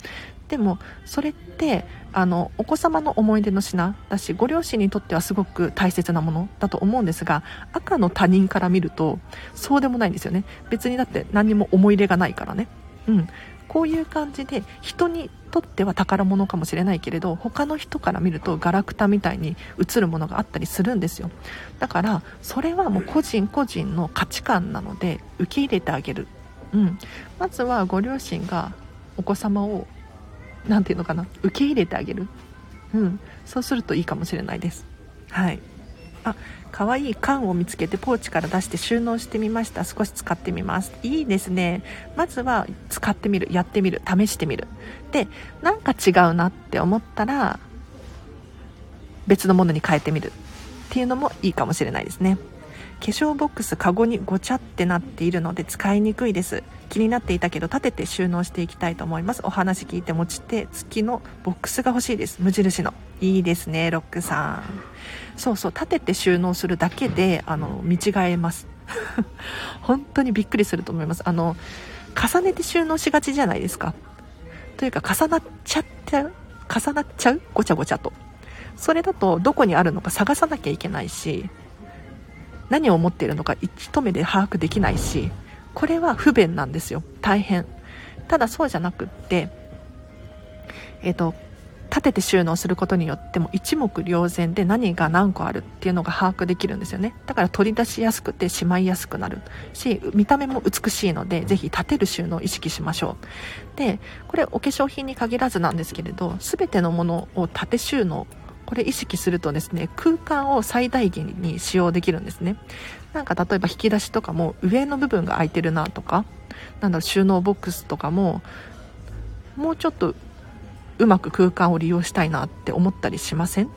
でもそれってあのお子様の思い出の品だしご両親にとってはすごく大切なものだと思うんですが赤の他人から見るとそうでもないんですよね。別にだって何も思い入れがないからね。うん。こういう感じで人にとっては宝物かもしれないけれど他の人から見るとガラクタみたいに映るものがあったりするんですよ。だからそれはもう個人個人の価値観なので受け入れてあげる。うん、まずはご両親がお子様を何て言うのかな？受け入れてあげる、うん、そうするといいかもしれないです。はい。あ可愛い缶を見つけてポーチから出して収納してみました。少し使ってみます。いいですね。まずは使ってみる。やってみる。試してみる。でなんか違うなって思ったら別のものに変えてみる。っていうのもいいかもしれないですね。化粧ボックスカゴにごちゃってなっているので使いにくいです。気になっていたけど立てて収納していきたいと思います。お話聞いて持ち手付きのボックスが欲しいです。無印の。いいですねロックさん。そうそう立てて収納するだけであの見違えます。本当にびっくりすると思います。あの重ねて収納しがちじゃないですか。というか重なっちゃって重なっちゃう？ごちゃごちゃと。それだとどこにあるのか探さなきゃいけないし何を思っているのか一目で把握できないしこれは不便なんですよ。大変。ただそうじゃなくってえっ、ー、と立てて収納することによっても一目瞭然で何が何個あるっていうのが把握できるんですよね。だから取り出しやすくてしまいやすくなる。し見た目も美しいのでぜひ立てる収納を意識しましょう。でこれお化粧品に限らずなんですけれど全てのものを縦収納これ意識するとですね空間を最大限に使用できるんですね。なんか例えば引き出しとかも上の部分が空いてるなとかなんだろう収納ボックスとかももうちょっとうまく空間を利用したいなって思ったりしません？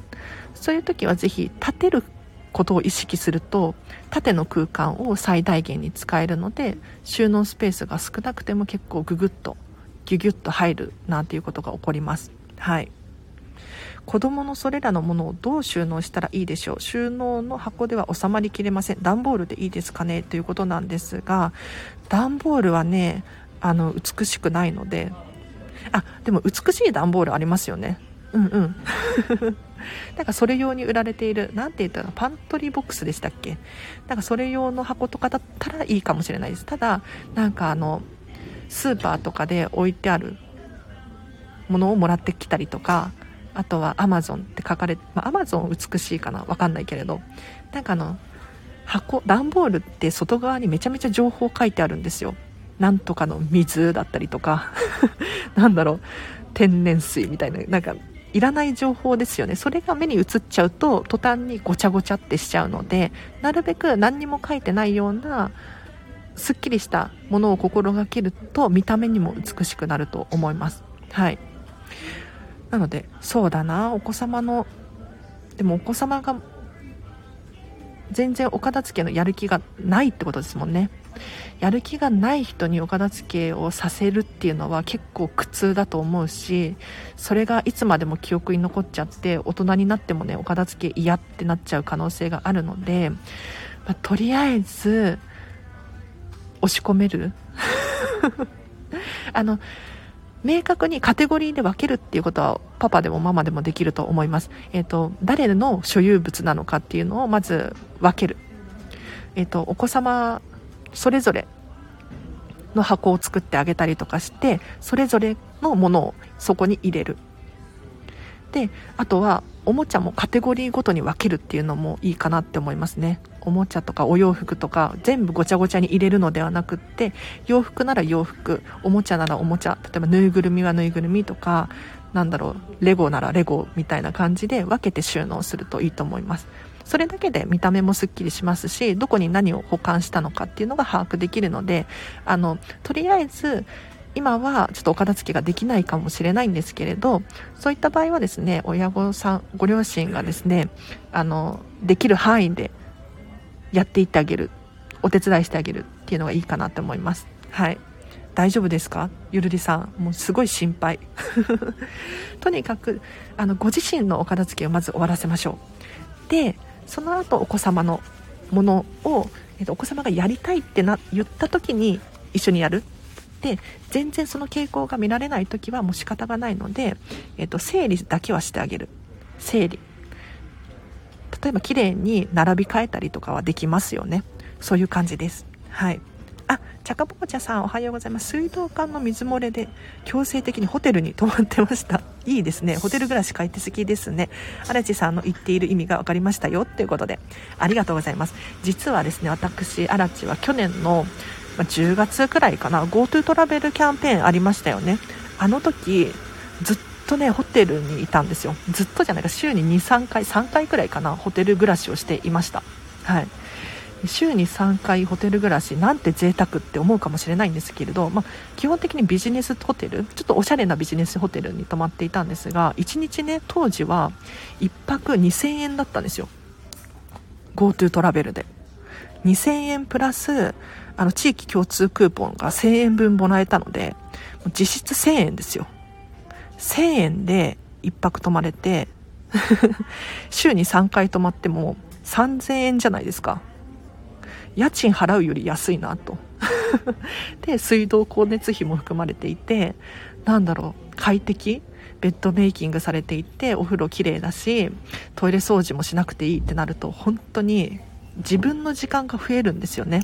そういう時はぜひ立てることを意識すると縦の空間を最大限に使えるので収納スペースが少なくても結構ググッとギュギュッと入るなんていうことが起こります。はい。子供のそれらのものをどう収納したらいいでしょう？収納の箱では収まりきれません。段ボールでいいですかね？ということなんですが段ボールはねあの美しくないので。あでも美しい段ボールありますよね。うんうん。なんかそれ用に売られている、何て言ったらパントリーボックスでしたっけ？なんかそれ用の箱とかだったらいいかもしれないです。ただ、なんかあの、スーパーとかで置いてあるものをもらってきたりとか、あとは Amazon って書かれて、まあ、Amazon 美しいかなわかんないけれど、なんかあの、箱、段ボールって外側にめちゃめちゃ情報書いてあるんですよ。なんとかの水だったりとか、なんだろう、天然水みたいな、なんか、いらない情報ですよね。それが目に映っちゃうと、途端にごちゃごちゃってしちゃうので、なるべく何にも書いてないような、すっきりしたものを心がけると、見た目にも美しくなると思います。はい。なのでそうだな。お子様のでもお子様が全然お片付けのやる気がないってことですもんね。やる気がない人にお片付けをさせるっていうのは結構苦痛だと思うしそれがいつまでも記憶に残っちゃって大人になってもねお片付け嫌ってなっちゃう可能性があるので、まあ、とりあえず押し込める。あの明確にカテゴリーで分けるっていうことはパパでもママでもできると思います。えっ、ー、と、誰の所有物なのかっていうのをまず分ける。えっ、ー、と、お子様それぞれの箱を作ってあげたりとかしてそれぞれのものをそこに入れるであとはおもちゃもカテゴリーごとに分けるっていうのもいいかなって思いますねおもちゃとかお洋服とか全部ごちゃごちゃに入れるのではなくって洋服なら洋服おもちゃならおもちゃ例えばぬいぐるみはぬいぐるみとかなんだろうレゴならレゴみたいな感じで分けて収納するといいと思います。それだけで見た目もすっきりしますしどこに何を保管したのかっていうのが把握できるのであのとりあえず今はちょっとお片付けができないかもしれないんですけれどそういった場合はですね親御さんご両親がですねあのできる範囲でやっていってあげる。お手伝いしてあげるっていうのがいいかなと思います。はい。大丈夫ですか？ゆるりさん。もうすごい心配。とにかくあのご自身のお片付けをまず終わらせましょう。でその後お子様のものを、えっと、お子様がやりたいってな言った時に一緒にやる。で全然その傾向が見られない時はもう仕方がないので、えっと、整理だけはしてあげる。整理。例えば綺麗に並び替えたりとかはできますよねそういう感じですはいあ、チャカポコチャさんおはようございます。水道管の水漏れで強制的にホテルに泊まってました。いいですね。ホテル暮らし快適好きですね。荒地さんの言っている意味が分かりましたよっていうことで、ありがとうございます。実はですね、私、荒地は去年の10月くらいかな、GoTo トラベルキャンペーンありましたよね。あの時、ずっとね、ホテルにいたんですよ。ずっとじゃないか、週に2、3回、3回くらいかな、ホテル暮らしをしていました。はい。週に3回ホテル暮らしなんて贅沢って思うかもしれないんですけれど、まあ、基本的にビジネスホテルちょっとおしゃれなビジネスホテルに泊まっていたんですが1日ね当時は1泊2000円だったんですよ GoTo トラベルで2000円プラスあの地域共通クーポンが1000円分もらえたので実質1000円ですよ1000円で1泊泊まれて 週に3回泊まっても3000円じゃないですか。家賃払うより安いなと。で水道光熱費も含まれていてなんだろう快適？ベッドメイキングされていてお風呂綺麗だしトイレ掃除もしなくていいってなると本当に自分の時間が増えるんですよね。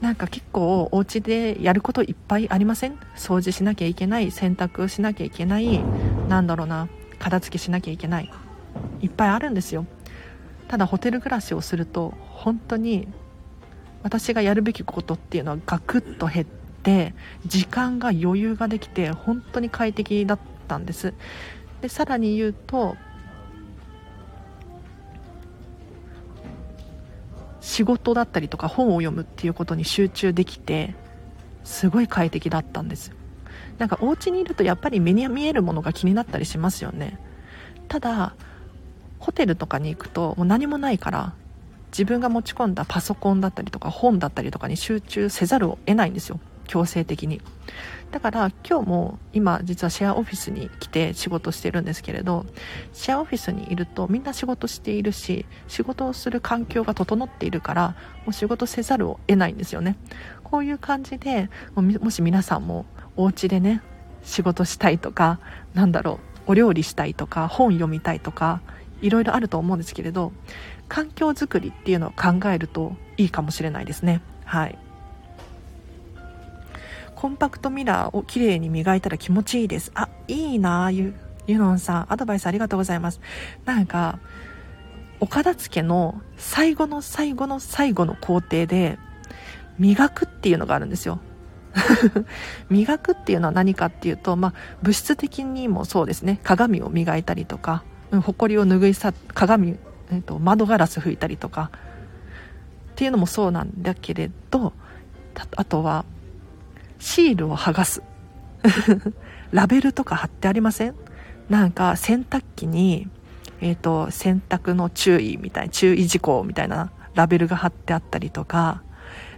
なんか結構お家でやることいっぱいありません？掃除しなきゃいけない？洗濯しなきゃいけない？なんだろうな？片付けしなきゃいけない？いっぱいあるんですよ。ただホテル暮らしをすると本当に私がやるべきことっていうのはガクッと減って時間が余裕ができて本当に快適だったんです。でさらに言うと仕事だったりとか本を読むっていうことに集中できてすごい快適だったんですなんかお家にいるとやっぱり目に見えるものが気になったりしますよね。ただホテルとかに行くともう何もないから自分が持ち込んだパソコンだったりとか本だったりとかに集中せざるを得ないんですよ。強制的に。だから今日も今実はシェアオフィスに来て仕事してるんですけれどシェアオフィスにいるとみんな仕事しているし仕事をする環境が整っているからもう仕事せざるを得ないんですよね。こういう感じでもし皆さんもお家でね仕事したいとかなんだろうお料理したいとか本読みたいとかいろいろあると思うんですけれど環境づくりっていうのを考えるといいかもしれないですね。はい。コンパクトミラーをきれいに磨いたら気持ちいいです。あいいなゆゆのんさん。アドバイスありがとうございます。なんかお片付けの最後の最後の最後の工程で磨くっていうのがあるんですよ。磨くっていうのは何かっていうと、まあ、物質的にもそうですね。鏡を磨いたりとか埃を拭い去鏡、えーと、窓ガラス拭いたりとか。っていうのもそうなんだけれどあとはシールを剥がす。ラベルとか貼ってありません？なんか洗濯機にえーと、洗濯の注意みたいな注意事項みたいなラベルが貼ってあったりとか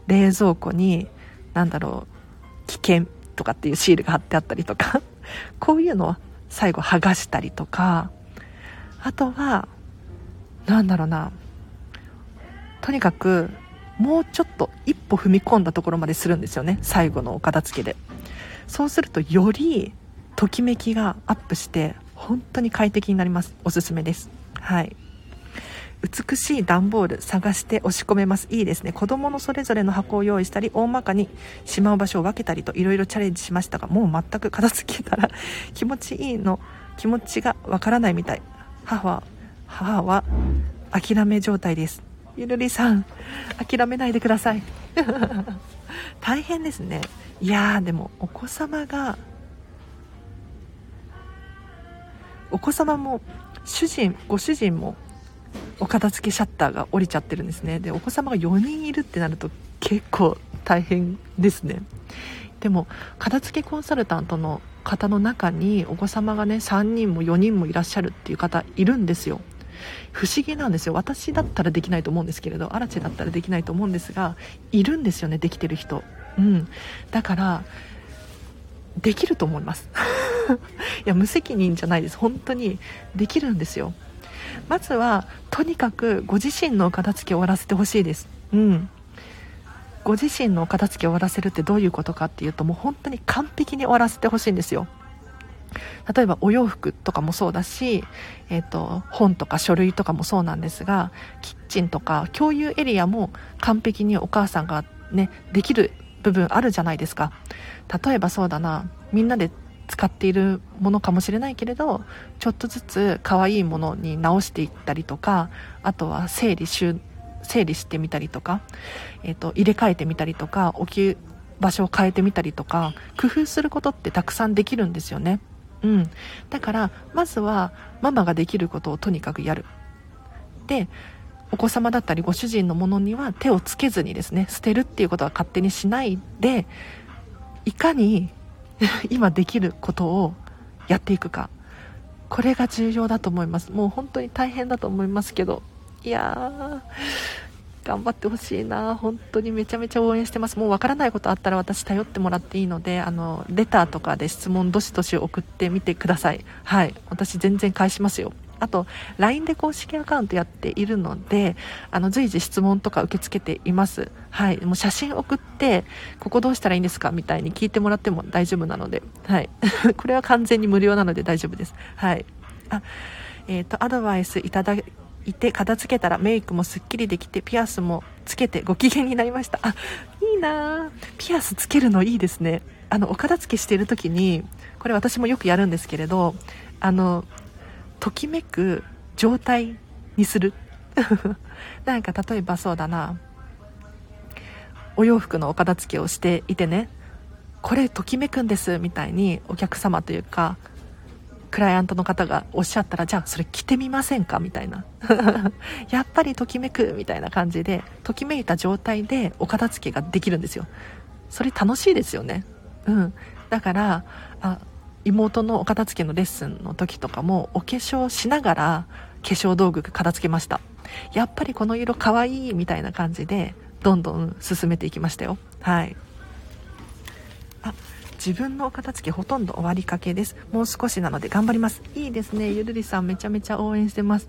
冷蔵庫に何だろう危険とかっていうシールが貼ってあったりとか こういうのを最後剥がしたりとかあとは何だろうなとにかくもうちょっと一歩踏み込んだところまでするんですよね。最後のお片付けで。そうするとよりときめきがアップして本当に快適になります。おすすめです。はい。美しい段ボール探して押し込めます。いいですね。子供のそれぞれの箱を用意したり大まかにしまう場所を分けたりといろいろチャレンジしましたがもう全く片付けたら 気持ちいいの気持ちがわからないみたい。母は母は諦め状態です。ゆるりさん諦めないでください。大変ですね。いやーでもお子様がお子様も主人ご主人もお片付けシャッターが降りちゃってるんですね。でお子様が4人いるってなると結構大変ですね。でも片付けコンサルタントの方の中にお子様がね3人も4人もいらっしゃるっていう方いるんですよ。不思議なんですよ。私だったらできないと思うんですけれどアラチェだったらできないと思うんですがいるんですよねできてる人。うん。だからできると思います。いや無責任じゃないです。本当にできるんですよ。まずはとにかくご自身の片付けを終わらせてほしいです。うん。ご自身の片付けを終わらせるってどういうことかっていうともう本当に完璧に終わらせてほしいんですよ。例えばお洋服とかもそうだし、えーと、本とか書類とかもそうなんですがキッチンとか共有エリアも完璧にお母さんがねできる部分あるじゃないですか。例えばそうだなみんなで使っているものかもしれないけれどちょっとずつ可愛いものに直していったりとかあとは整理整理してみたりとか、えーと、入れ替えてみたりとか置き場所を変えてみたりとか工夫することってたくさんできるんですよね。うん、だからまずはママができることをとにかくやる。でお子様だったりご主人のものには手をつけずにですね捨てるっていうことは勝手にしないでいかに 今できることをやっていくか。これが重要だと思います。もう本当に大変だと思いますけど。いやー。頑張ってほしいな。本当にめちゃめちゃ応援してます。もうわからないことあったら私頼ってもらっていいのであのレターとかで質問どしどし送ってみてください。はい。私全然返しますよ。あと LINE で公式アカウントやっているのであの随時質問とか受け付けています。はい。もう写真送ってここどうしたらいいんですかみたいに聞いてもらっても大丈夫なので。はい。これは完全に無料なので大丈夫です。はい。あえーと、アドバイスいただいて片付けたらメイクもすっきりできてピアスもつけてご機嫌になりました。あいいな。ピアスつけるのいいですね。あのお片付けしてる時にこれ私もよくやるんですけれどあのときめく状態にする。なんか例えばそうだな。お洋服のお片付けをしていてねこれときめくんですみたいにお客様というかクライアントの方がおっしゃったらじゃあそれ着てみませんか？みたいな。やっぱりときめくみたいな感じでときめいた状態でお片付けができるんですよ。それ楽しいですよね。うん。だからあ妹のお片付けのレッスンの時とかもお化粧しながら化粧道具片付けました。やっぱりこの色かわいいみたいな感じでどんどん進めていきましたよ。はい。あ自分のお片付けほとんど終わりかけです。もう少しなので頑張ります。いいですね。ゆるりさんめちゃめちゃ応援してます。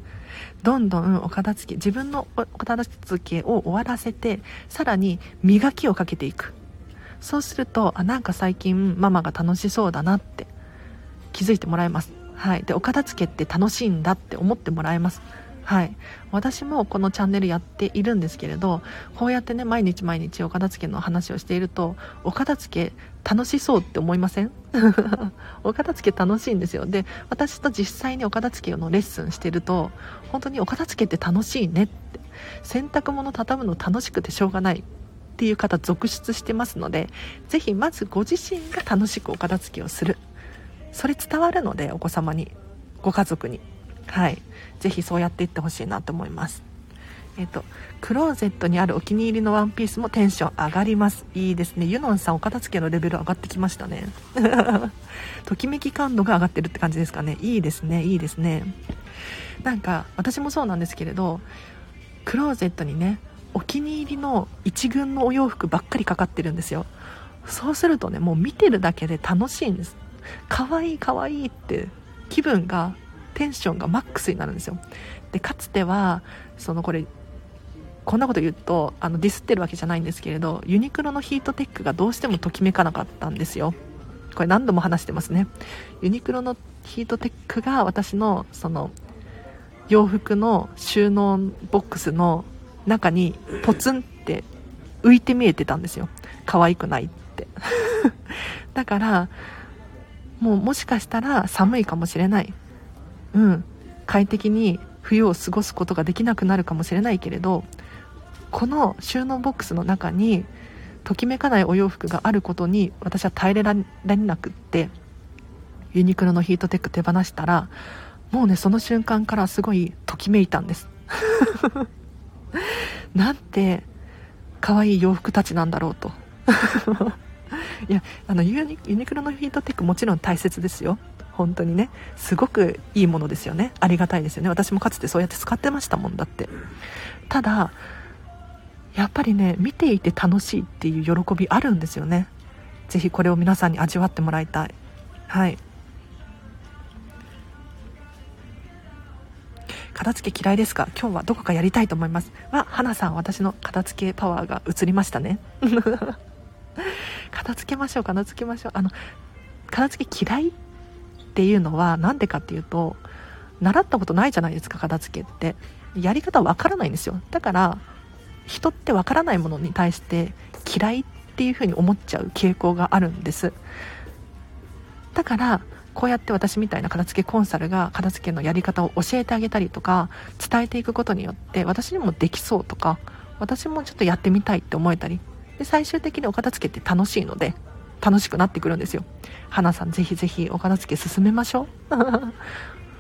どんどんお片付け自分のお片付けを終わらせてさらに磨きをかけていく。そうするとあなんか最近ママが楽しそうだなって気づいてもらえます。はい。でお片付けって楽しいんだって思ってもらえます。はい。私もこのチャンネルやっているんですけれどこうやってね毎日毎日お片付けの話をしているとお片付け楽しそうって思いません？お片付け楽しいんですよ。で私と実際にお片付けのレッスンしてると本当にお片付けって楽しいねって洗濯物畳むの楽しくてしょうがないっていう方続出してますので是非まずご自身が楽しくお片付けをする。それ伝わるのでお子様にご家族に。はい。ぜひそうやっていってほしいなと思います。えっ、とクローゼットにあるお気に入りのワンピースもテンション上がります。いいですね。ユノンさんお片付けのレベル上がってきましたね。ときめき感度が上がってるって感じですかね。いいですね。いいですね。なんか私もそうなんですけれどクローゼットにねお気に入りの一軍のお洋服ばっかりかかってるんですよ。そうするとねもう見てるだけで楽しいんです。可愛い可愛いって気分がテンションがマックスになるんですよ。でかつてはそのこれこんなこと言うとあのディスってるわけじゃないんですけれどユニクロのヒートテックがどうしてもときめかなかったんですよ。これ何度も話してますね。ユニクロのヒートテックが私のその洋服の収納ボックスの中にポツンって浮いて見えてたんですよ。可愛くないって。だからもうもしかしたら寒いかもしれない。うん。快適に冬を過ごすことができなくなるかもしれないけれどこの収納ボックスの中にときめかないお洋服があることに私は耐えられなくってユニクロのヒートテック手放したらもうねその瞬間からすごいときめいたんです。なんて可愛い洋服たちなんだろうと。いやあのユニユニクロのヒートテックもちろん大切ですよ。本当にねすごくいいものですよね。ありがたいですよね。私もかつてそうやって使ってましたもんだって。ただやっぱりね見ていて楽しいっていう喜びあるんですよね。是非これを皆さんに味わってもらいたい。はい。片付け嫌いですか？今日はどこかやりたいと思います。は花さん私の片付けパワーが移りましたね。片付けましょう片付けましょう。あの片付け嫌いっていうのは何でかっていうと習ったことないじゃないですか片付けって。やり方わからないんですよ。だから人ってわからないものに対して嫌いっていうふうに思っちゃう傾向があるんです。だからこうやって私みたいな片付けコンサルが片付けのやり方を教えてあげたりとか伝えていくことによって私にもできそうとか私もちょっとやってみたいって思えたりで最終的にお片付けって楽しいので楽しくなってくるんですよ。花さんぜひぜひお片付け進めましょう。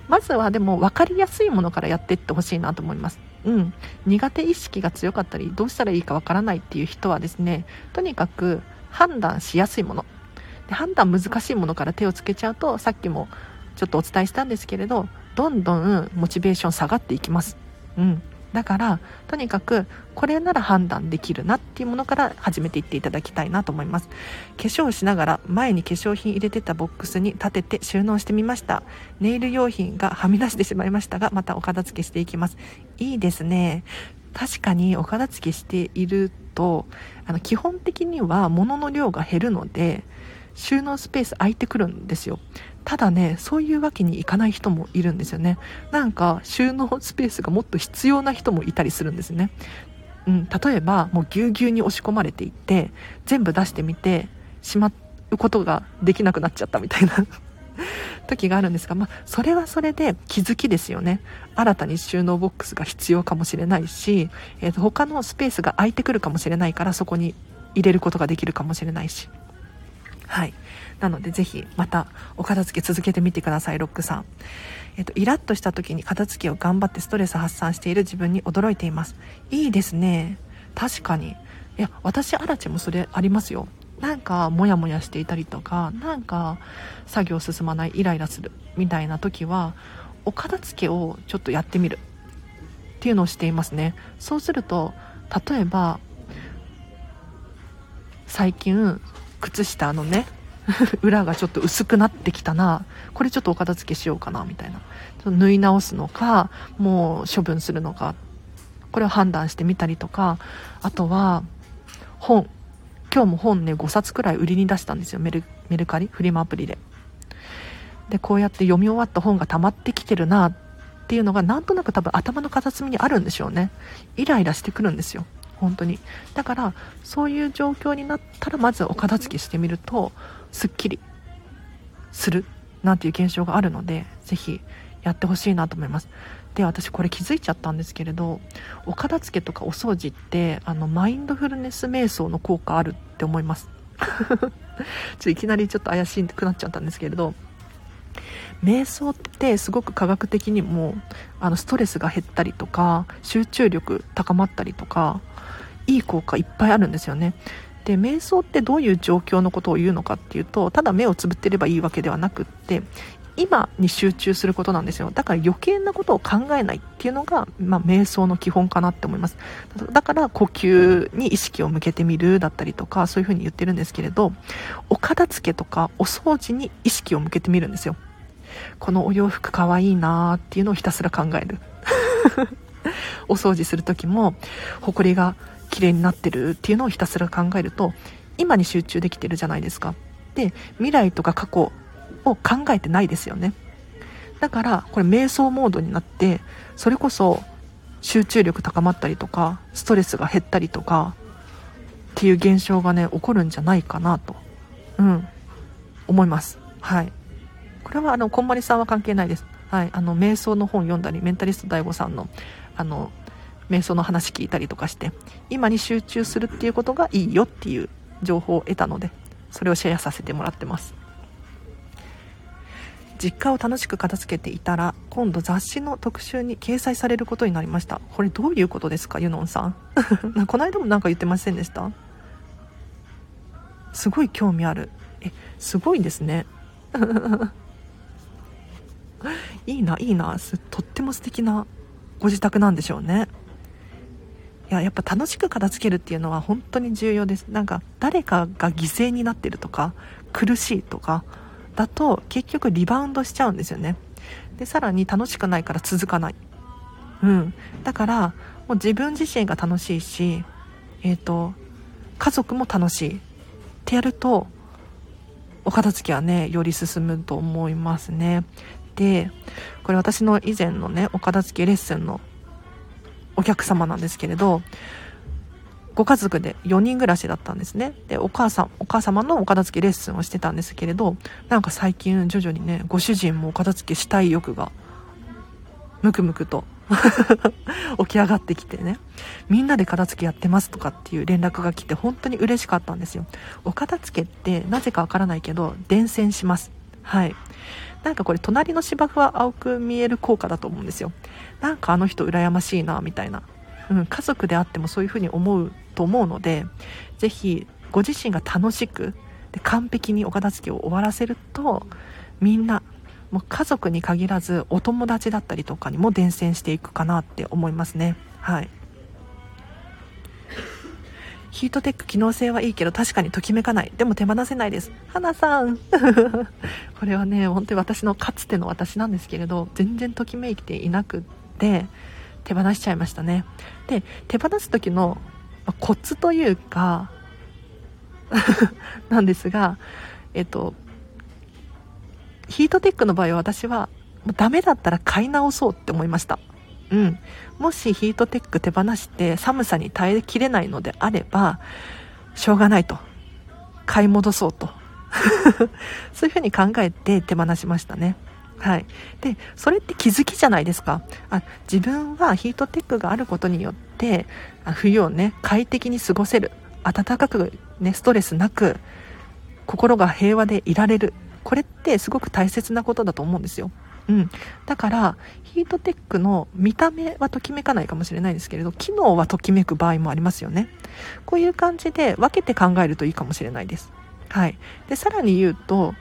まずはでも分かりやすいものからやっていってほしいなと思います。うん。苦手意識が強かったりどうしたらいいかわからないっていう人はですねとにかく判断しやすいもの。で判断難しいものから手をつけちゃうとさっきもちょっとお伝えしたんですけれどどんどんモチベーション下がっていきます。うん。だからとにかくこれなら判断できるなっていうものから始めていっていただきたいなと思います。化粧しながら前に化粧品入れてたボックスに立てて収納してみました。ネイル用品がはみ出してしまいましたがまたお片付けしていきます。いいですね。確かにお片付けしているとあの基本的には物の量が減るので収納スペース空いてくるんですよ。ただねそういうわけにいかない人もいるんですよね。なんか収納スペースがもっと必要な人もいたりするんですね。うん、例えばもうぎゅうぎゅうに押し込まれていって全部出してみてしまうことができなくなっちゃったみたいな 時があるんですが、まあ、それはそれで気づきですよね。新たに収納ボックスが必要かもしれないし、えー、と他のスペースが空いてくるかもしれないからそこに入れることができるかもしれないし。はい。なのでぜひまたお片付け続けてみてくださいロックさん。えっと、イラッとした時に片付けを頑張ってストレス発散している自分に驚いています。いいですね。確かに。いや私アラチもそれありますよ。なんかモヤモヤしていたりとかなんか作業進まないイライラするみたいな時はお片付けをちょっとやってみる。っていうのをしていますね。そうすると例えば最近靴下のね 裏がちょっと薄くなってきたな。これちょっとお片付けしようかなみたいな。縫い直すのかもう処分するのか。これを判断してみたりとか。あとは本。今日も本ね5冊くらい売りに出したんですよ。メルメルカリ？フリマアプリで。でこうやって読み終わった本が溜まってきてるなっていうのがなんとなく多分頭の片隅にあるんでしょうね。イライラしてくるんですよ。本当に。だからそういう状況になったらまずお片付けしてみるとすっきりするなんていう現象があるので是非やってほしいなと思います。で私これ気づいちゃったんですけれどお片付けとかお掃除ってあのマインドフルネス瞑想の効果あるって思います。ちょいきなりちょっと怪しくなっちゃったんですけれど瞑想ってすごく科学的にもあのストレスが減ったりとか集中力高まったりとかいい効果いっぱいあるんですよね。で瞑想ってどういう状況のことを言うのかっていうとただ目をつぶってればいいわけではなくって今に集中することなんですよ。だから余計なことを考えないっていうのが、まあ、瞑想の基本かなって思います。だから呼吸に意識を向けてみるだったりとかそういうふうに言ってるんですけれどお片付けとかお掃除に意識を向けてみるんですよ。このお洋服かわいいなーっていうのをひたすら考える。お掃除する時もほこりが綺麗になってるっていうのをひたすら考えると今に集中できてるじゃないですか。で未来とか過去を考えてないですよね。だからこれ瞑想モードになってそれこそ集中力高まったりとかストレスが減ったりとかっていう現象がね起こるんじゃないかなと。うん。思います。はい。これはあのこんまりさんは関係ないです。はい。あの瞑想の本読んだりメンタリスト DAIGO さんのあの瞑想の話聞いたりとかして今に集中するっていうことがいいよっていう情報を得たのでそれをシェアさせてもらってます。実家を楽しく片付けていたら今度雑誌の特集に掲載されることになりました。これどういうことですかユノンさん。この間も何か言ってませんでした？すごい興味ある。えすごいですね。いいないいな。とっても素敵なご自宅なんでしょうね。いややっぱ楽しく片付けるっていうのは本当に重要です。なんか誰かが犠牲になってるとか苦しいとかだと結局リバウンドしちゃうんですよね。でさらに楽しくないから続かない。うん。だからもう自分自身が楽しいしえっ、ー、と家族も楽しい。ってやるとお片付けはねより進むと思いますね。でこれ私の以前のねお片付けレッスンのお客様なんですけれどご家族で4人暮らしだったんですね。でお母さんお母様のお片付けレッスンをしてたんですけれどなんか最近徐々にねご主人もお片付けしたい欲がムクムクと 起き上がってきてねみんなで片付けやってますとかっていう連絡が来て本当に嬉しかったんですよ。お片付けってなぜかわからないけど伝染します。はい。なんかこれ隣の芝生は青く見える効果だと思うんですよ。なんかあの人羨ましいなみたいな、うん、家族であってもそういうふうに思うと思うので是非ご自身が楽しくで完璧にお片付けを終わらせるとみんなもう家族に限らずお友達だったりとかにも伝染していくかなって思いますね。はい。ヒートテック機能性はいいけど確かにときめかない。でも手放せないです。花さん。これはね本当に私のかつての私なんですけれど全然ときめいていなくって手放しちゃいましたね。で手放す時のコツというか なんですがえっとヒートテックの場合は私はもうダメだったら買い直そうって思いました。うん、もしヒートテック手放して寒さに耐えきれないのであればしょうがないと。買い戻そうと。そういうふうに考えて手放しましたね。はい、でそれって気づきじゃないですか。あ自分はヒートテックがあることによって冬をね快適に過ごせる。暖かく、ね、ストレスなく心が平和でいられる。これってすごく大切なことだと思うんですよ。うん、だからヒートテックの見た目はときめかないかもしれないですけれど機能はときめく場合もありますよね。こういう感じで分けて考えるといいかもしれないです。はい。でさらに言うと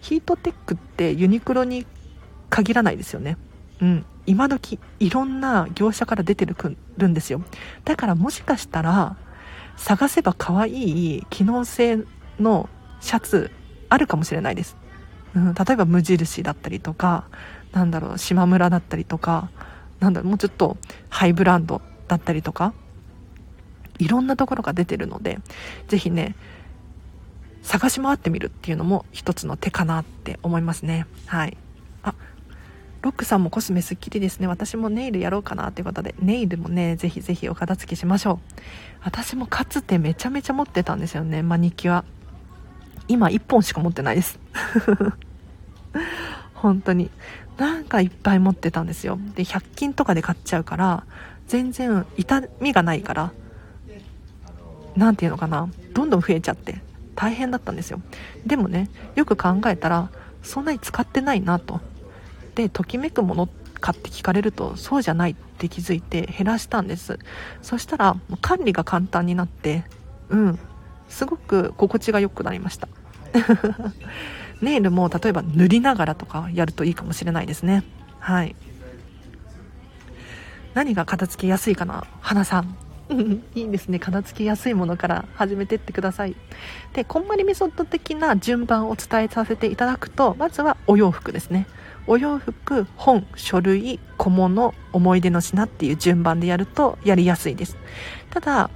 ヒートテックってユニクロに限らないですよね。うん。今時いろんな業者から出てるんですよ。だからもしかしたら探せば可愛い機能性のシャツあるかもしれないです。うん、例えば無印だったりとかなんだろう島村だったりとかなんだろうもうちょっとハイブランドだったりとかいろんなところが出てるので是非ね探し回ってみるっていうのも一つの手かなって思いますね。はい。あロックさんもコスメすっきりですね。私もネイルやろうかなということでネイルもねぜひぜひお片付けしましょう。私もかつてめちゃめちゃ持ってたんですよねマニキュア。今1本しか持ってないです。本当に。なんかいっぱい持ってたんですよ。で100均とかで買っちゃうから全然痛みがないから何て言うのかな。どんどん増えちゃって大変だったんですよ。でもねよく考えたらそんなに使ってないなと。でときめくものかって聞かれるとそうじゃないって気づいて減らしたんです。そしたら管理が簡単になってうん。すごく心地が良くなりました。ネイルも例えば塗りながらとかやるといいかもしれないですね。はい。何が片付けやすいかな花さん。いいですね。片付けやすいものから始めてってください。でこんまりメソッド的な順番を伝えさせていただくとまずはお洋服ですね。お洋服本書類小物思い出の品っていう順番でやるとやりやすいです。ただ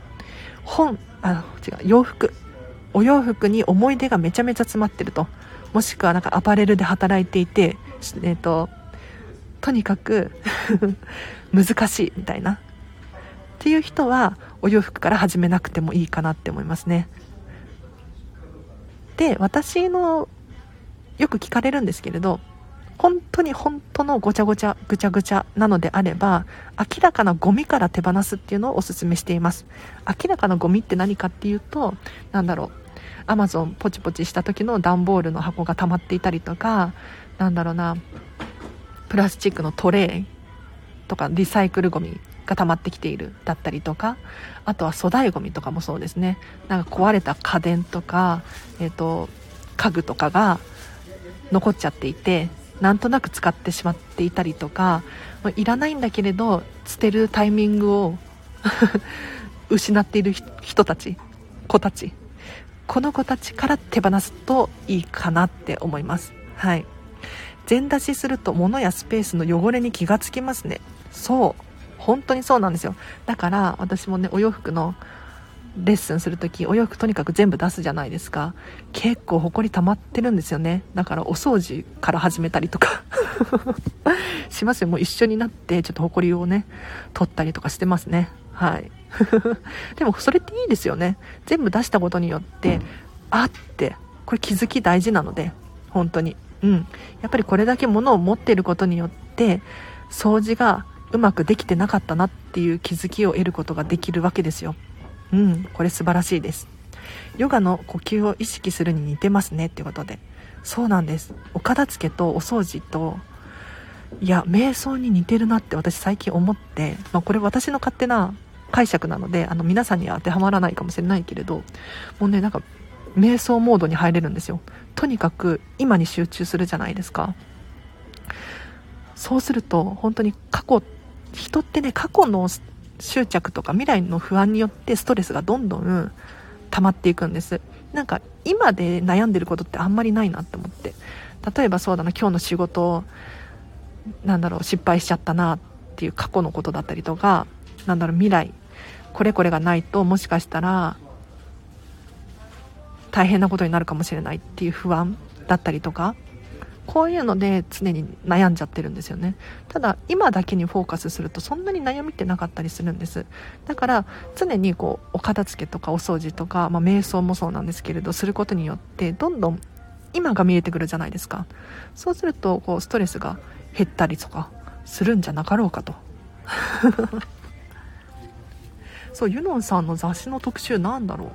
本あ違う洋服お洋服に思い出がめちゃめちゃ詰まってると。もしくはなんかアパレルで働いていてえっ、ー、ととにかく 難しいみたいな。っていう人はお洋服から始めなくてもいいかなって思いますね。で私のよく聞かれるんですけれど本当に本当のごちゃごちゃぐちゃぐちゃなのであれば明らかなゴミから手放すっていうのをおすすめしています。明らかなゴミって何かっていうと何だろう。アマゾンポチポチした時の段ボールの箱が溜まっていたりとかなんだろうなプラスチックのトレイとかリサイクルゴミが溜まってきているだったりとかあとは粗大ゴミとかもそうですね。なんか壊れた家電とか、えーと、家具とかが残っちゃっていてなんとなく使ってしまっていたりとかいらないんだけれど捨てるタイミングを 失っている人たち子たちこの子たちから手放すといいかなって思います。はい。全出しすると物やスペースの汚れに気がつきますね。そう。本当にそうなんですよ。だから私もねお洋服のレッスンする時お洋服とにかく全部出すじゃないですか。結構ほこり溜まってるんですよね。だからお掃除から始めたりとか。しますよ。もう一緒になってちょっとほこりをね取ったりとかしてますね。はい。でもそれっていいですよね。全部出したことによってあってこれ気づき大事なので本当に。うん。やっぱりこれだけ物を持っていることによって掃除がうまくできてなかったなっていう気づきを得ることができるわけですよ。うん。これ素晴らしいです。ヨガの呼吸を意識するに似てますねってことで。そうなんです。お片付けとお掃除といや瞑想に似てるなって私最近思って、まあ、これ私の勝手な解釈なのであの皆さんには当てはまらないかもしれないけれどもうねなんか瞑想モードに入れるんですよ。とにかく今に集中するじゃないですか。そうすると本当に過去人ってね過去の執着とか未来の不安によってストレスがどんどん溜まっていくんです。なんか今で悩んでることってあんまりないなって思って。例えばそうだな今日の仕事なんだろう失敗しちゃったなっていう過去のことだったりとかなんだろう未来これこれがないともしかしたら大変なことになるかもしれないっていう不安だったりとかこういうので常に悩んじゃってるんですよね。ただ今だけにフォーカスするとそんなに悩みってなかったりするんです。だから常にこうお片付けとかお掃除とか、まあ、瞑想もそうなんですけれどすることによってどんどん今が見えてくるじゃないですか。そうするとこうストレスが減ったりとかするんじゃなかろうかと。そうユノンさんの雑誌の特集なんだろう。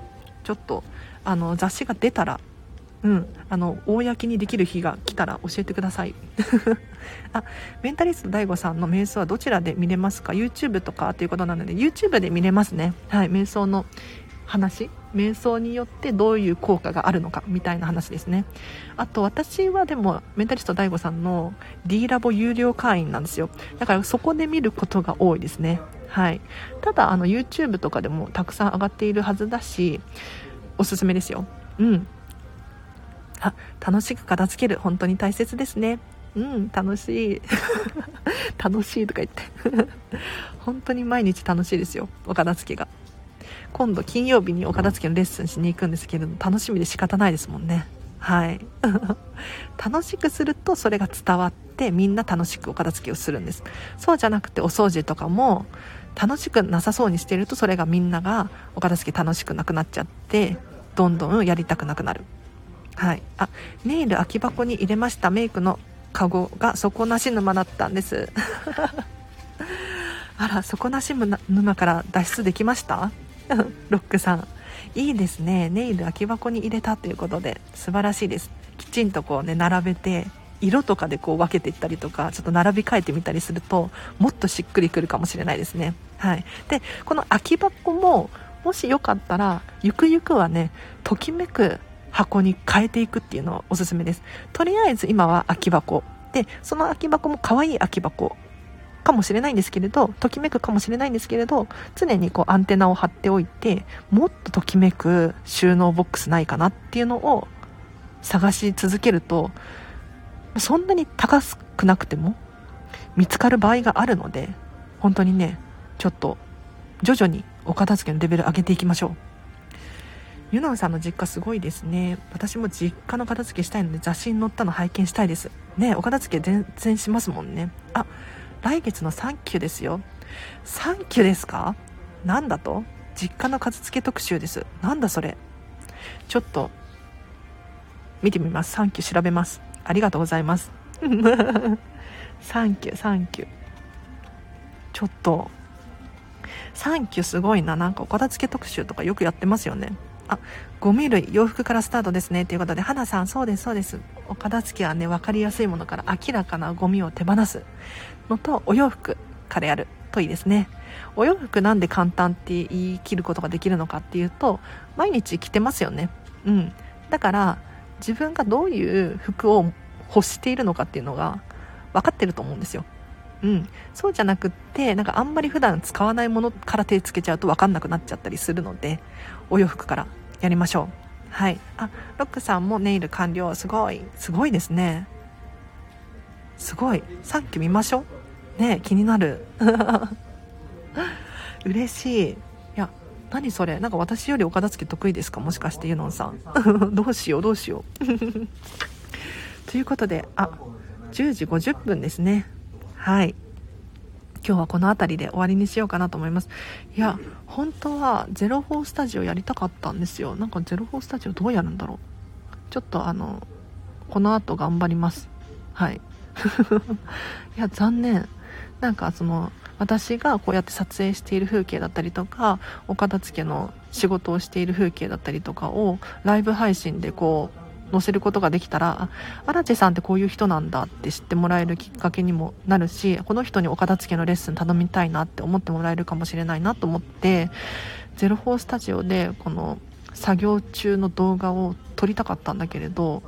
ちょっとあの雑誌が出たらうんあの公にできる日が来たら教えてください。あメンタリスト DAIGO さんの瞑想はどちらで見れますか？YouTube とかということなので YouTube で見れますね。はい瞑想の話？瞑想によってどういう効果があるのかみたいな話ですね。あと私はでもメンタリスト DAIGO さんの D ラボ有料会員なんですよ。だからそこで見ることが多いですね。はい。ただあの YouTube とかでもたくさん上がっているはずだしおすすめですよ。うん。あ楽しく片付ける。本当に大切ですね。うん楽しい。楽しいとか言って。本当に毎日楽しいですよ。お片付けが。今度金曜日にお片付けのレッスンしに行くんですけれど楽しみで仕方ないですもんね。はい。楽しくするとそれが伝わってみんな楽しくお片付けをするんです。そうじゃなくてお掃除とかも楽しくなさそうにしてるとそれがみんながお片付け楽しくなくなっちゃってどんどんやりたくなくなる。はい。あネイル空き箱に入れました。メイクのカゴが底なし沼だったんです。あら底なし沼から脱出できました？ロックさん。いいですね。ネイル空き箱に入れたということで素晴らしいです。きちんとこうね並べて色とかでこう分けていったりとかちょっと並び替えてみたりするともっとしっくりくるかもしれないですね。はい。でこの空き箱ももしよかったらゆくゆくはねときめく箱に変えていくっていうのはおすすめです。とりあえず今は空き箱。でその空き箱も可愛い空き箱かもしれないんですけれどときめくかもしれないんですけれど常にこうアンテナを張っておいてもっとときめく収納ボックスないかなっていうのを探し続けるとそんなに高くなくても見つかる場合があるので本当にねちょっと徐々にお片付けのレベル上げていきましょう。ユノンさんの実家すごいですね。私も実家の片付けしたいので雑誌に載ったの拝見したいです。ねお片付け全然しますもんね。あ来月のサンキューですよ。サンキューですか？なんだと？実家の片付け特集です。なんだそれ？ちょっと見てみます。サンキュー調べます。ありがとうございます。サンキューサンキュー。ちょっとサンキューすごいな。なんかお片付け特集とかよくやってますよね。あゴミ類洋服からスタートですね。ということで花さんそうですそうです。お片付けはね分かりやすいものから明らかなゴミを手放す。のとお洋服からやるといいですね。お洋服なんで簡単って言い切ることができるのかっていうと毎日着てますよね。うん。だから自分がどういう服を欲しているのかっていうのが分かってると思うんですよ。うん、そうじゃなくってなんかあんまり普段使わないものから手つけちゃうと分かんなくなっちゃったりするのでお洋服からやりましょう。はい。あロックさんもネイル完了。すごい。すごいですね。すごい。さっき見ましょう。ね気になる。嬉しい。いや何それ？なんか私よりお片付け得意ですか？もしかしてユノンさん。どうしようどうしよう。ということであ10時50分ですね。はい。今日はこの辺りで終わりにしようかなと思います。いや本当は04スタジオやりたかったんですよ。なんか04スタジオどうやるんだろう。ちょっとあのこの後頑張ります。はい。いや残念。なんかその私がこうやって撮影している風景だったりとかお片付けの仕事をしている風景だったりとかをライブ配信でこう載せることができたら荒地さんってこういう人なんだって知ってもらえるきっかけにもなるしこの人にお片付けのレッスン頼みたいなって思ってもらえるかもしれないなと思って04スタジオでこの作業中の動画を撮りたかったんだけれど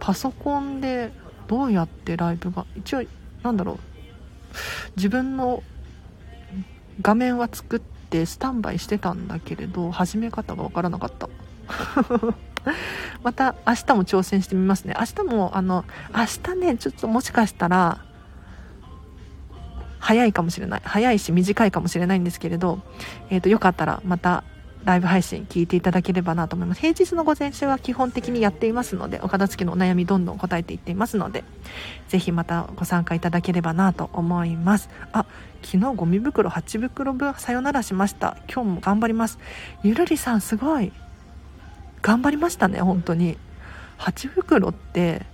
パソコンでどうやってライブが一応なんだろう自分の画面は作ってスタンバイしてたんだけれど始め方が分からなかった。また明日も挑戦してみますね。明日もあの明日ねちょっともしかしたら早いかもしれない。早いし短いかもしれないんですけれど、えーとよかったらまたライブ配信聞いていただければなと思います。平日の午前中は基本的にやっていますので、お片付けのお悩みどんどん答えていっていますので、ぜひまたご参加いただければなと思います。あ、昨日ゴミ袋8袋分さよならしました。今日も頑張ります。ゆるりさんすごい。頑張りましたね、本当に。8袋って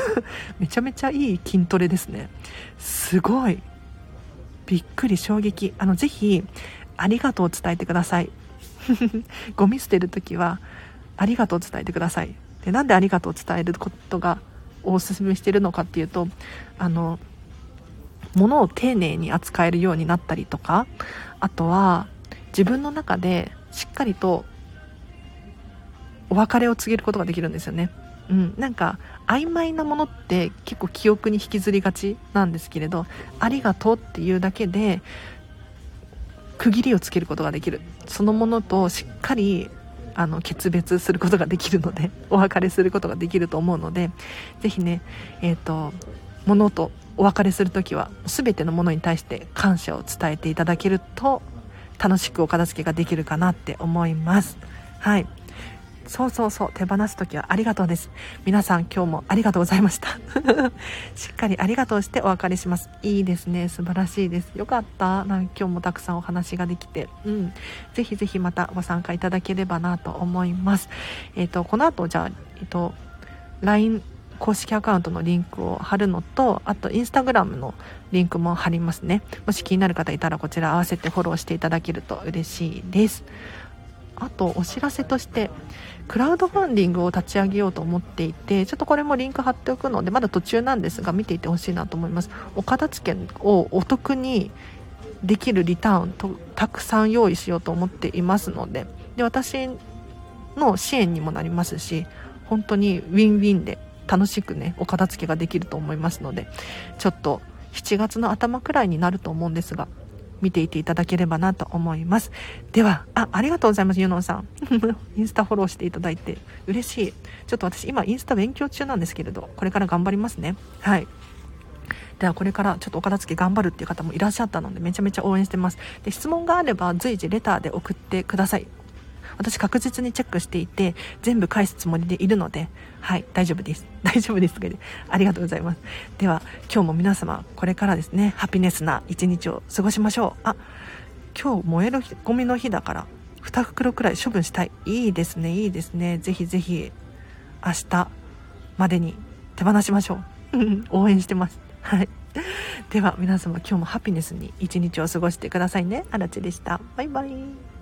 めちゃめちゃいい筋トレですね。すごい。びっくり衝撃。あの、ぜひ、ありがとうを伝えてください。ゴミ捨てる時はありがとう伝えてください。でなんでありがとう伝えることがおすすめしてるのかっていうとあの物を丁寧に扱えるようになったりとかあとは自分の中でしっかりとお別れを告げることができるんですよね。うん、なんか曖昧なものって結構記憶に引きずりがちなんですけれど「ありがとう」っていうだけで区切りをつけることができる。そのものとしっかりあの決別することができるので お別れすることができると思うので是非ねえっ、ー、と物とお別れする時は全てのものに対して感謝を伝えていただけると楽しくお片付けができるかなって思います。はい。そうそうそう手放す時はありがとうです。皆さん今日もありがとうございました。しっかりありがとうしてお別れします。いいですね。素晴らしいです。よかった。なんか今日もたくさんお話ができて。うん。ぜひぜひまたご参加いただければなと思います。えっ、ー、とこの後じゃあえっ、ー、と LINE 公式アカウントのリンクを貼るのとあとインスタグラムのリンクも貼りますね。もし気になる方いたらこちら合わせてフォローしていただけると嬉しいです。あとお知らせとしてクラウドファンディングを立ち上げようと思っていてちょっとこれもリンク貼っておくのでまだ途中なんですが見ていてほしいなと思います。お片付けをお得にできるリターンとたくさん用意しようと思っていますのでで私の支援にもなりますし本当にウィンウィンで楽しくねお片付けができると思いますのでちょっと7月の頭くらいになると思うんですが見ていていただければなと思います。ではあありがとうございますユノンさん。インスタフォローしていただいて。嬉しい。ちょっと私今インスタ勉強中なんですけれどこれから頑張りますね。はい。ではこれからちょっとお片付け頑張るっていう方もいらっしゃったのでめちゃめちゃ応援してます。で質問があれば随時レターで送ってください。私確実にチェックしていて全部返すつもりでいるのではい大丈夫です。大丈夫ですありがとうございます。では今日も皆様これからですねハピネスな一日を過ごしましょう。あ今日燃えるゴミの日だから2袋くらい処分したい。いいですねいいですね。ぜひぜひ明日までに手放しましょう。応援してます。はい。では皆様今日もハピネスに一日を過ごしてくださいね。あらちでした。バイバイ。